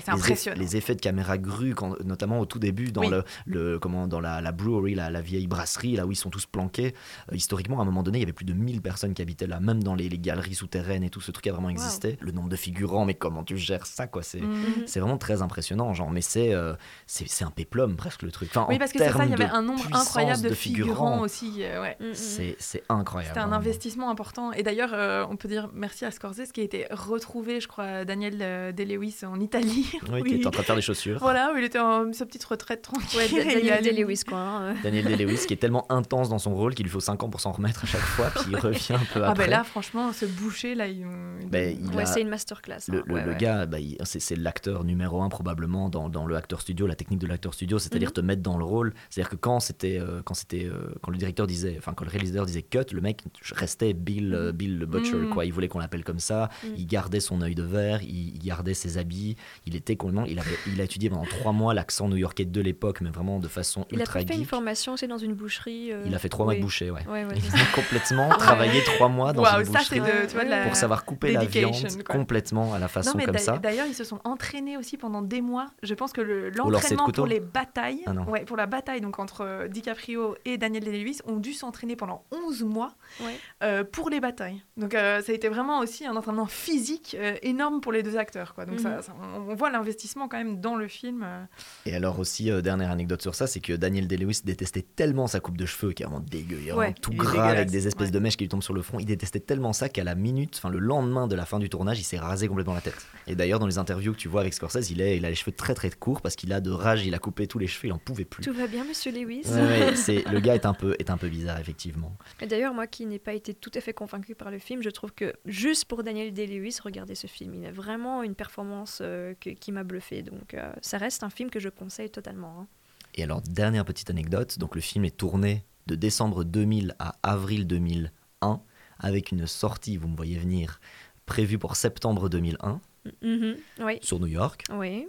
effets de caméra grue, quand, notamment au tout début dans
Oui.
le, le comment dans la, la brewery, la, la vieille brasserie, là où ils sont tous planqués. euh, historiquement, à un moment donné, il y avait plus de 1000 personnes qui habitaient là, même dans les, les galeries souterraines et tout ce truc a vraiment existé. Le nombre de figurants, mais comment tu gères ça quoi? C'est
Mhm.
vraiment très impressionnant, genre. Mais c'est euh, c'est un péplum presque le truc. Enfin,
Oui,
en
parce que c'est ça, il y avait un nombre incroyable de, figurants, aussi. euh, ouais.
Mm,
C'est c'est incroyable.
C'était un
vraiment.
investissement important. Et d'ailleurs, on peut dire merci à Scorsese qui a été retrouvé retrouvé, je crois, Daniel euh, Day-Lewis en Italie. (laughs)
Oui,
où
qui
il-
est en train de faire des chaussures.
Voilà, où il était en sa petite retraite tranquille.
Ouais, Daniel (laughs) Day-Lewis, quoi. hein. (laughs)
Daniel Day-Lewis qui est tellement intense dans son rôle qu'il lui faut 5 ans pour s'en remettre à chaque fois, puis il revient un peu
Ah
après.
ben là, franchement, ce boucher, là, il...
Ben, il
Ouais,
a-
c'est une masterclass.
Le,
hein.
le-
Ouais,
le
ouais.
gars, bah, il- c'est c'est l'acteur numéro un probablement dans, dans le acteur studio, la technique de l'acteur studio, c'est-à-dire
Mhm.
te mettre dans le rôle. C'est-à-dire que quand c'était, euh, quand c'était, euh, quand le directeur disait, enfin quand le réalisateur disait cut, le mec restait Bill, euh, Bill le butcher,
Mhm.
quoi. Il voulait qu'on l'appelle comme ça.
Mhm.
Il gardait son œil de verre, il, il gardait ses habits. Il était complètement, il avait, il a étudié pendant trois mois l'accent new-yorkais de l'époque, mais vraiment de façon
Il a
ultra
pas fait une formation aussi dans une boucherie. euh,
Il a fait trois mois de boucher, ouais.
Ouais, ouais,
il
c'est
a complètement travaillé trois mois dans une
ça, c'est
boucherie
de, tu vois, de la
pour savoir couper la viande
quoi.
complètement à la façon
non, mais
comme ça.
D'ailleurs, ils se sont entraînés aussi pendant des mois. Je pense que le- l'entraînement
couteau
pour les batailles,
Ah
ouais, pour la bataille donc entre euh, DiCaprio et Daniel Day-Lewis, ont dû s'entraîner pendant 11 mois
Ouais.
euh, pour les batailles. Donc euh, ça a été vraiment aussi un entraînement physique euh, énorme pour les deux acteurs. Quoi. Donc ça-
Mhm.
ça- on, on voit l'investissement quand même dans le film. euh.
Et alors aussi, euh, dernière anecdote sur ça, c'est que Daniel Day-Lewis détestait tellement sa coupe de cheveux, qui est vraiment dégueu, vraiment tout gras avec des espèces
ouais.
de mèches qui lui tombent sur le front. Il détestait tellement ça qu'à la minute, enfin le lendemain de la fin du tournage, il s'est rasé complètement la tête. Et d'ailleurs, dans les interviews que tu vois avec Scorsese, il, est, il a les cheveux très très courts parce qu'il a de rage, il a coupé tous les cheveux, il en pouvait plus.
Tout va bien, monsieur Lewis
Ouais, ouais, (laughs) c'est, le gars est un, peu, est un peu bizarre, effectivement.
Et d'ailleurs, moi qui n'ai pas été tout à fait convaincu par le film, je trouve que juste pour Daniel Day-Lewis, regardez ce film. Il a vraiment une performance euh, que- qui m'a bluffé. Donc euh, ça reste un film que je conseille totalement. hein.
Et alors, dernière petite anecdote, donc le film est tourné de décembre 2000 à avril 2001, avec une sortie, vous me voyez venir, prévue pour septembre 2001,
Mhm, Oui.
sur New York.
Oui.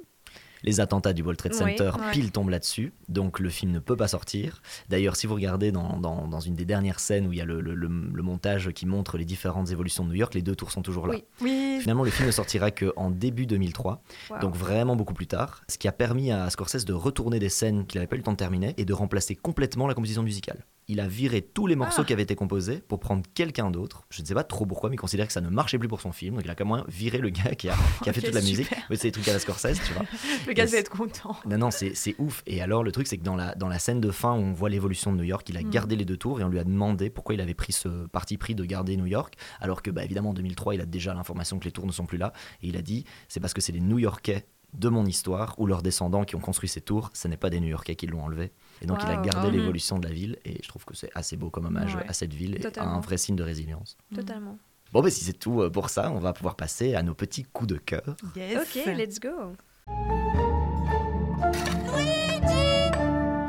Les attentats du World Trade
Oui,
Center
ouais.
pile tombent là-dessus, donc le film ne peut pas sortir. D'ailleurs, si vous regardez dans, dans- dans une des dernières scènes où il y a le, le- le- le montage qui montre les différentes évolutions de New York, les deux tours sont toujours là.
Oui.
Oui.
Finalement, le film ne sortira qu'en début 2003,
Wow.
donc vraiment beaucoup plus tard, ce qui a permis à Scorsese de retourner des scènes qu'il n'avait pas eu le temps de terminer et de remplacer complètement la composition musicale. Il a viré tous les morceaux
Ah.
qui avaient été composés pour prendre quelqu'un d'autre. Je ne sais pas trop pourquoi, mais il considère que ça ne marchait plus pour son film, donc il a quand même viré le gars qui a, (laughs) qui a fait toute la musique. Oui, c'est des trucs à la Scorsese, tu vois. (laughs)
Le gars devait être content.
non, non, c'est c'est ouf. Et alors, le truc, c'est que dans la, dans la scène de fin où on voit l'évolution de New York, il a
Mm.
gardé les deux tours et on lui a demandé pourquoi il avait pris ce parti pris de garder New York, alors que, bah, évidemment, en 2003, il a déjà l'information que les tours ne sont plus là. Et il a dit c'est parce que c'est les New Yorkais de mon histoire ou leurs descendants qui ont construit ces tours, ce n'est pas des New Yorkais qui l'ont enlevé. Et donc, il a gardé
Mhm.
l'évolution de la ville et je trouve que c'est assez beau comme hommage
Ouais.
à cette ville et
Totalement.
un vrai signe de résilience.
Totalement.
Bon, bah, si c'est tout euh, pour ça, on va pouvoir passer à nos petits coups de cœur.
Yes.
Ok, let's go.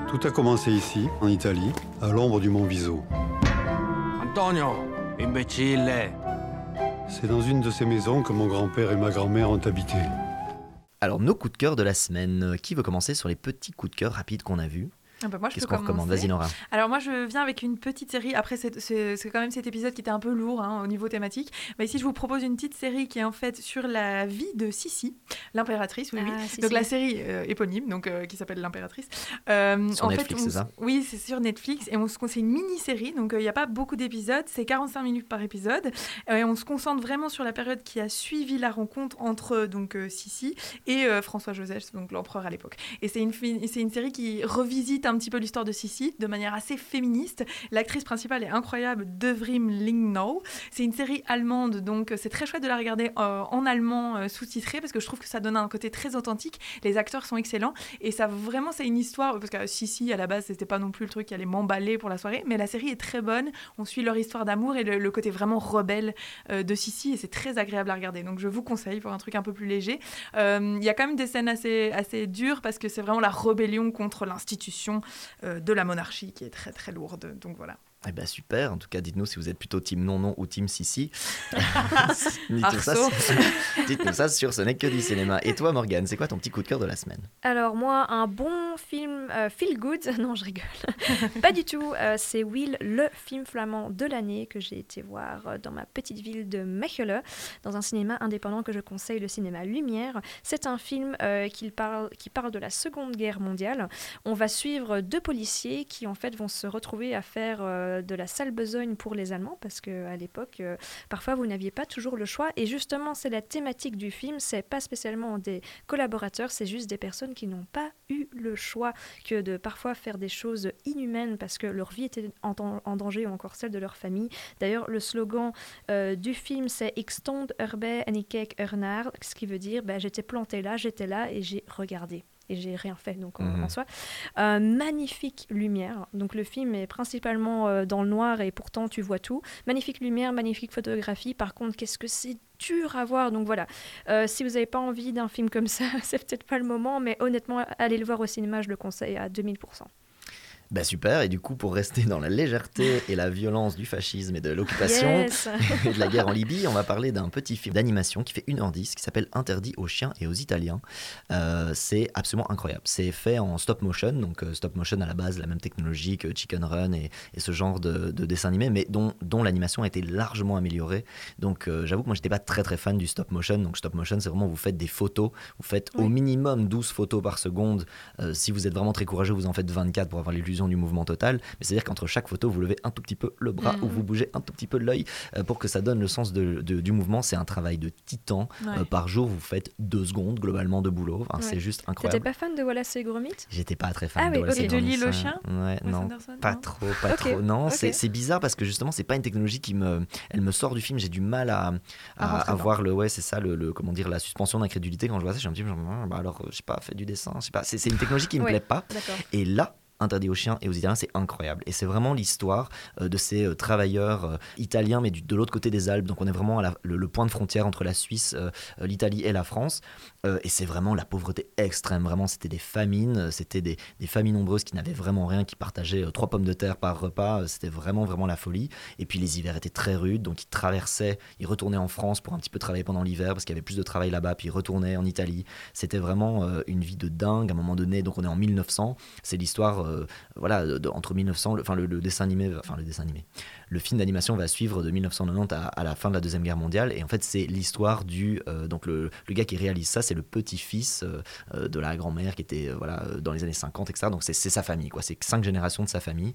Tout a commencé ici, en Italie, à l'ombre du mont Viso.
Antonio, imbécile.
C'est dans une de ces maisons que mon grand-père et ma grand-mère ont habité.
Alors, nos coups de cœur de la semaine. Qui veut commencer sur les petits coups de cœur rapides qu'on a vus?
Bah moi, je
Qu'est-ce
peux
qu'on recommande?
Commencer.
Vas-y, Nora.
Alors moi, je viens avec une petite série. Après, c'est- c'est c'est quand même cet épisode qui était un peu lourd hein, au niveau thématique. Mais ici, je vous propose une petite série qui est en fait sur la vie de Sissi, l'impératrice. Oui, oui.
Ah,
Donc la série euh, éponyme, donc euh, qui s'appelle l'impératrice. Euh,
Sur
en fait,
Netflix,
on
c'est ça?
Oui, c'est sur Netflix et on se c'est une mini-série. Donc euh, il n'y a pas beaucoup d'épisodes, c'est 45 minutes par épisode. Euh, et on se concentre vraiment sur la période qui a suivi la rencontre entre donc euh, Sissi et euh, François Joseph, donc l'empereur à l'époque. Et c'est une, c'est une série qui revisite un petit peu l'histoire de Sissi de manière assez féministe. L'actrice principale est incroyable, Devrim Lingnow. C'est une série allemande, donc euh, c'est très chouette de la regarder euh, en allemand euh, sous-titré parce que je trouve que ça donne un côté très authentique. Les acteurs sont excellents et ça vraiment c'est une histoire parce que Sissi à la base c'était pas non plus le truc qui allait m'emballer pour la soirée, mais la série est très bonne. On suit leur histoire d'amour et le, côté vraiment rebelle de Sissi et c'est très agréable à regarder. Donc je vous conseille pour un truc un peu plus léger. Il y a quand même des scènes assez, assez dures parce que c'est vraiment la rébellion contre l'institution de la monarchie qui est très très lourde. Donc voilà.
Eh ben super, en tout cas dites-nous si vous êtes plutôt team non non ou team sissi. (laughs) dites-nous, ça, (laughs) ça sur ce n'est que du cinéma. Et toi Morgane, c'est quoi ton petit coup de cœur de la semaine?
Alors moi, un bon film euh, feel good, (laughs) non je rigole, pas du tout. euh, c'est Will, le film flamand de l'année que j'ai été voir euh, dans ma petite ville de Mechelen, dans un cinéma indépendant que je conseille, le cinéma Lumière. C'est un film euh, qui, parle, qui parle de la Seconde Guerre mondiale. On va suivre deux policiers qui en fait vont se retrouver à faire de la sale besogne pour les Allemands, parce qu'à l'époque, euh, parfois, vous n'aviez pas toujours le choix. Et justement, c'est la thématique du film, c'est pas spécialement des collaborateurs, c'est juste des personnes qui n'ont pas eu le choix que de parfois faire des choses inhumaines parce que leur vie était en, en danger ou encore celle de leur famille. D'ailleurs, le slogan euh, du film, c'est Extond Urbe en ik Ernar, ce qui veut dire bah, j'étais planté là, j'étais là et j'ai regardé et j'ai rien fait donc en,
Mhm.
en soi. Euh, magnifique lumière. Donc le film est principalement euh, dans le noir et pourtant tu vois tout. Magnifique lumière, magnifique photographie. Par contre, qu'est-ce que c'est dur à voir? Donc voilà. Euh, si vous n'avez pas envie d'un film comme ça, (laughs) c'est peut-être pas le moment, mais honnêtement, allez le voir au cinéma, je le conseille à 2000%.
Bah super, et du coup pour rester dans la légèreté et la violence du fascisme et de l'occupation
Yes. (laughs)
et de la guerre en Libye, on va parler d'un petit film d'animation qui fait 1h10 qui s'appelle Interdit aux chiens et aux Italiens. Euh, c'est absolument incroyable. C'est fait en stop motion, donc euh, stop motion à la base, la même technologie que Chicken Run et, et ce genre de, de dessin animé, mais dont, dont l'animation a été largement améliorée. Donc euh, j'avoue que moi j'étais pas très très fan du stop motion, donc stop motion c'est vraiment vous faites des photos, vous faites au minimum 12 photos par seconde. Euh, si vous êtes vraiment très courageux, vous en faites 24 pour avoir l'illusion du mouvement total. Mais c'est-à-dire qu'entre chaque photo, vous levez un tout petit peu le bras
Mhm.
ou vous bougez un tout petit peu l'œil euh, pour que ça donne le sens de- de- du mouvement. C'est un travail de titan.
Ouais.
Euh, par jour, vous faites deux secondes globalement de boulot. Enfin, C'est juste
T'étais
incroyable.
pas fan de Wallace et Gromit?
J'étais pas très fan
Ah
de
oui,
Wallace et
De
Gromit,
l'île aux
ça.
chiens
Ouais, non,
Anderson,
pas
non
trop, pas trop. Non, c'est bizarre parce que justement, c'est pas une technologie qui me, elle me sort du film. J'ai du mal à,
À
à, avoir le, ouais, c'est ça, le, le- comment dire, la suspension d'incrédulité quand je vois ça. Je me dis, genre, Ah, bah alors, je sais pas, fait du dessin, je sais pas. C'est une technologie qui me
Ouais,
plaît pas. Et là, Interdit aux chiens et aux Italiens, c'est incroyable. Et c'est vraiment l'histoire euh, de ces euh, travailleurs euh, italiens, mais du- de l'autre côté des Alpes. Donc on est vraiment à la- le, le point de frontière entre la Suisse, l'Italie et la France. Et c'est vraiment la pauvreté extrême. Vraiment, c'était des famines. C'était des, des familles nombreuses qui n'avaient vraiment rien, qui partageaient trois pommes de terre par repas. C'était vraiment, vraiment la folie. Et puis les hivers étaient très rudes. Donc ils traversaient, ils retournaient en France pour un petit peu travailler pendant l'hiver parce qu'il y avait plus de travail là-bas. Puis ils retournaient en Italie. C'était vraiment une vie de dingue à un moment donné. Donc on est en 1900. C'est l'histoire, voilà, de- de- entre 1900, le- enfin le, le dessin animé, enfin le dessin animé. Le film d'animation va suivre de 1990 à, à la fin de la deuxième guerre mondiale. Et en fait, c'est l'histoire du, euh, donc le, le gars qui réalise ça, c'est le petit-fils euh, euh, de la grand-mère qui était voilà dans les années 50, etc. Donc c'est sa famille, quoi. C'est cinq générations de sa famille.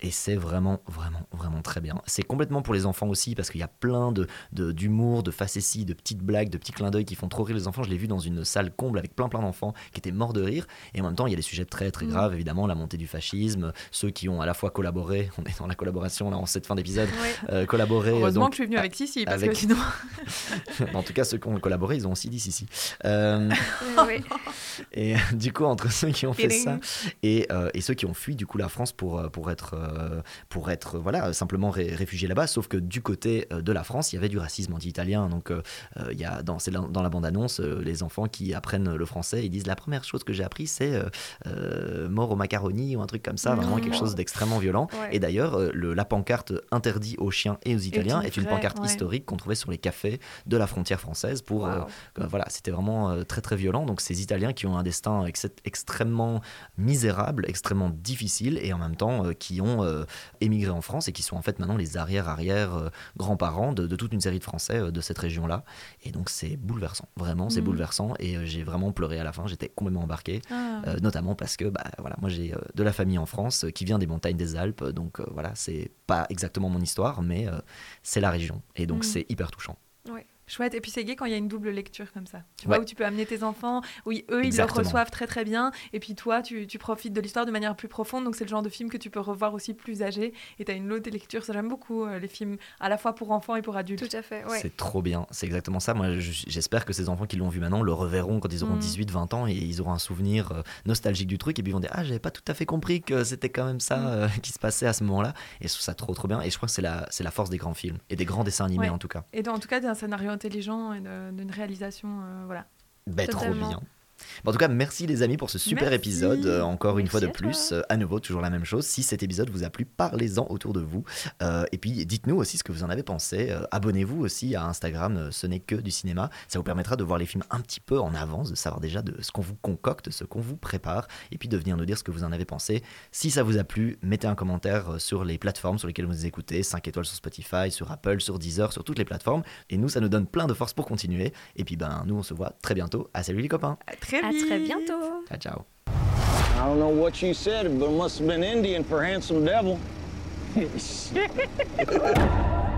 Et c'est vraiment, vraiment, vraiment très bien. C'est complètement pour les enfants aussi parce qu'il y a plein de de- d'humour, de, facéties, de petites blagues, de petits clins d'œil qui font trop rire les enfants. Je l'ai vu dans une salle comble avec plein plein d'enfants qui étaient morts de rire. Et en même temps, il y a des sujets très très
Mm.
graves, évidemment, la montée du fascisme, ceux qui ont à la fois collaboré, (laughs) on est dans la collaboration là en cette fin d'épisode,
Ouais.
euh, collaboré.
Heureusement
donc,
que je suis venue avec Sissi, parce
avec-
que sinon. (laughs)
en tout cas, ceux qui ont collaboré, ils ont aussi dit si si. Euh, (laughs)
Oui.
et euh, du coup, entre ceux qui ont fait ça et, euh, et ceux qui ont fui du coup la France pour, euh, pour être, euh, pour être voilà, euh, simplement ré- réfugiés là-bas, sauf que du côté euh, de la France, il y avait du racisme anti-italien. Donc, euh, euh, il y a dans, c'est dans la bande-annonce, euh, les enfants qui apprennent le français, ils disent la première chose que j'ai appris, c'est euh, euh, mort au macaroni ou un truc comme ça, vraiment
Non.
quelque chose d'extrêmement violent.
Ouais.
Et d'ailleurs, euh, le- la pancarte interdit aux chiens et aux Italiens est une pancarte
ouais.
historique qu'on trouvait sur les cafés de la frontière française pour euh,
Wow.
euh, voilà, c'était vraiment euh, très très violent. Donc ces Italiens qui ont un destin ex- extrêmement misérable, extrêmement difficile, et en même temps euh, qui ont euh, émigré en France et qui sont en fait maintenant les arrière-arrière euh, grands-parents de, de toute une série de Français de cette région-là. Et donc c'est bouleversant, vraiment, c'est
Mhm.
bouleversant. Et j'ai vraiment pleuré à la fin. J'étais complètement embarqué,
Ah.
notamment parce que bah voilà, moi j'ai de la famille en France qui vient des montagnes des Alpes, donc voilà, c'est pas exactement mon histoire, mais euh, c'est la région, et donc
Mhm.
c'est hyper touchant.
Chouette, et puis c'est gai quand il y a une double lecture comme ça. Tu
Ouais.
vois, où tu peux amener tes enfants, où ils- eux, ils
Exactement.
le reçoivent très très bien, et puis toi, tu, tu profites de l'histoire de manière plus profonde, donc c'est le genre de film que tu peux revoir aussi plus âgé, et tu as une autre lecture. Ça, j'aime beaucoup euh, les films à la fois pour enfants et pour adultes.
Tout à fait, ouais.
C'est trop bien, c'est exactement ça. Moi, je- j'espère que ces enfants qui l'ont vu maintenant le reverront quand ils auront
Mm.
18, 20 ans et ils auront un souvenir euh, nostalgique du truc et puis ils vont dire Ah, j'avais pas tout à fait compris que c'était quand même ça
Mm.
euh, qui se passait à ce moment-là. Et je trouve ça trop, trop bien. Et je crois que c'est la, c'est la force des grands films et des grands dessins animés
Ouais.
en tout cas.
Et dans- en tout cas, d'un scénario intelligent et d'une réalisation, euh, voilà.
Trop bien. Bon, en tout cas, merci les amis pour ce super
Merci.
épisode. Euh, encore une fois de plus, euh, à nouveau, toujours la même chose. Si cet épisode vous a plu, parlez-en autour de vous. Euh, et puis, dites-nous aussi ce que vous en avez pensé. Abonnez-vous aussi à Instagram, ce n'est que du cinéma. Ça vous permettra de voir les films un petit peu en avance, de savoir déjà de ce qu'on vous concocte, ce qu'on vous prépare, et puis de venir nous dire ce que vous en avez pensé. Si ça vous a plu, mettez un commentaire sur les plateformes sur lesquelles vous écoutez, 5 étoiles sur Spotify, sur Apple, sur Deezer, sur toutes les plateformes. Et nous, ça nous donne plein de force pour continuer. Et puis, ben, nous, on se voit très bientôt. À salut les copains.
À très
À
vite.
très bientôt.
Ciao, ciao.
I don't know what you said, but it must have been Indian for handsome devil. (laughs)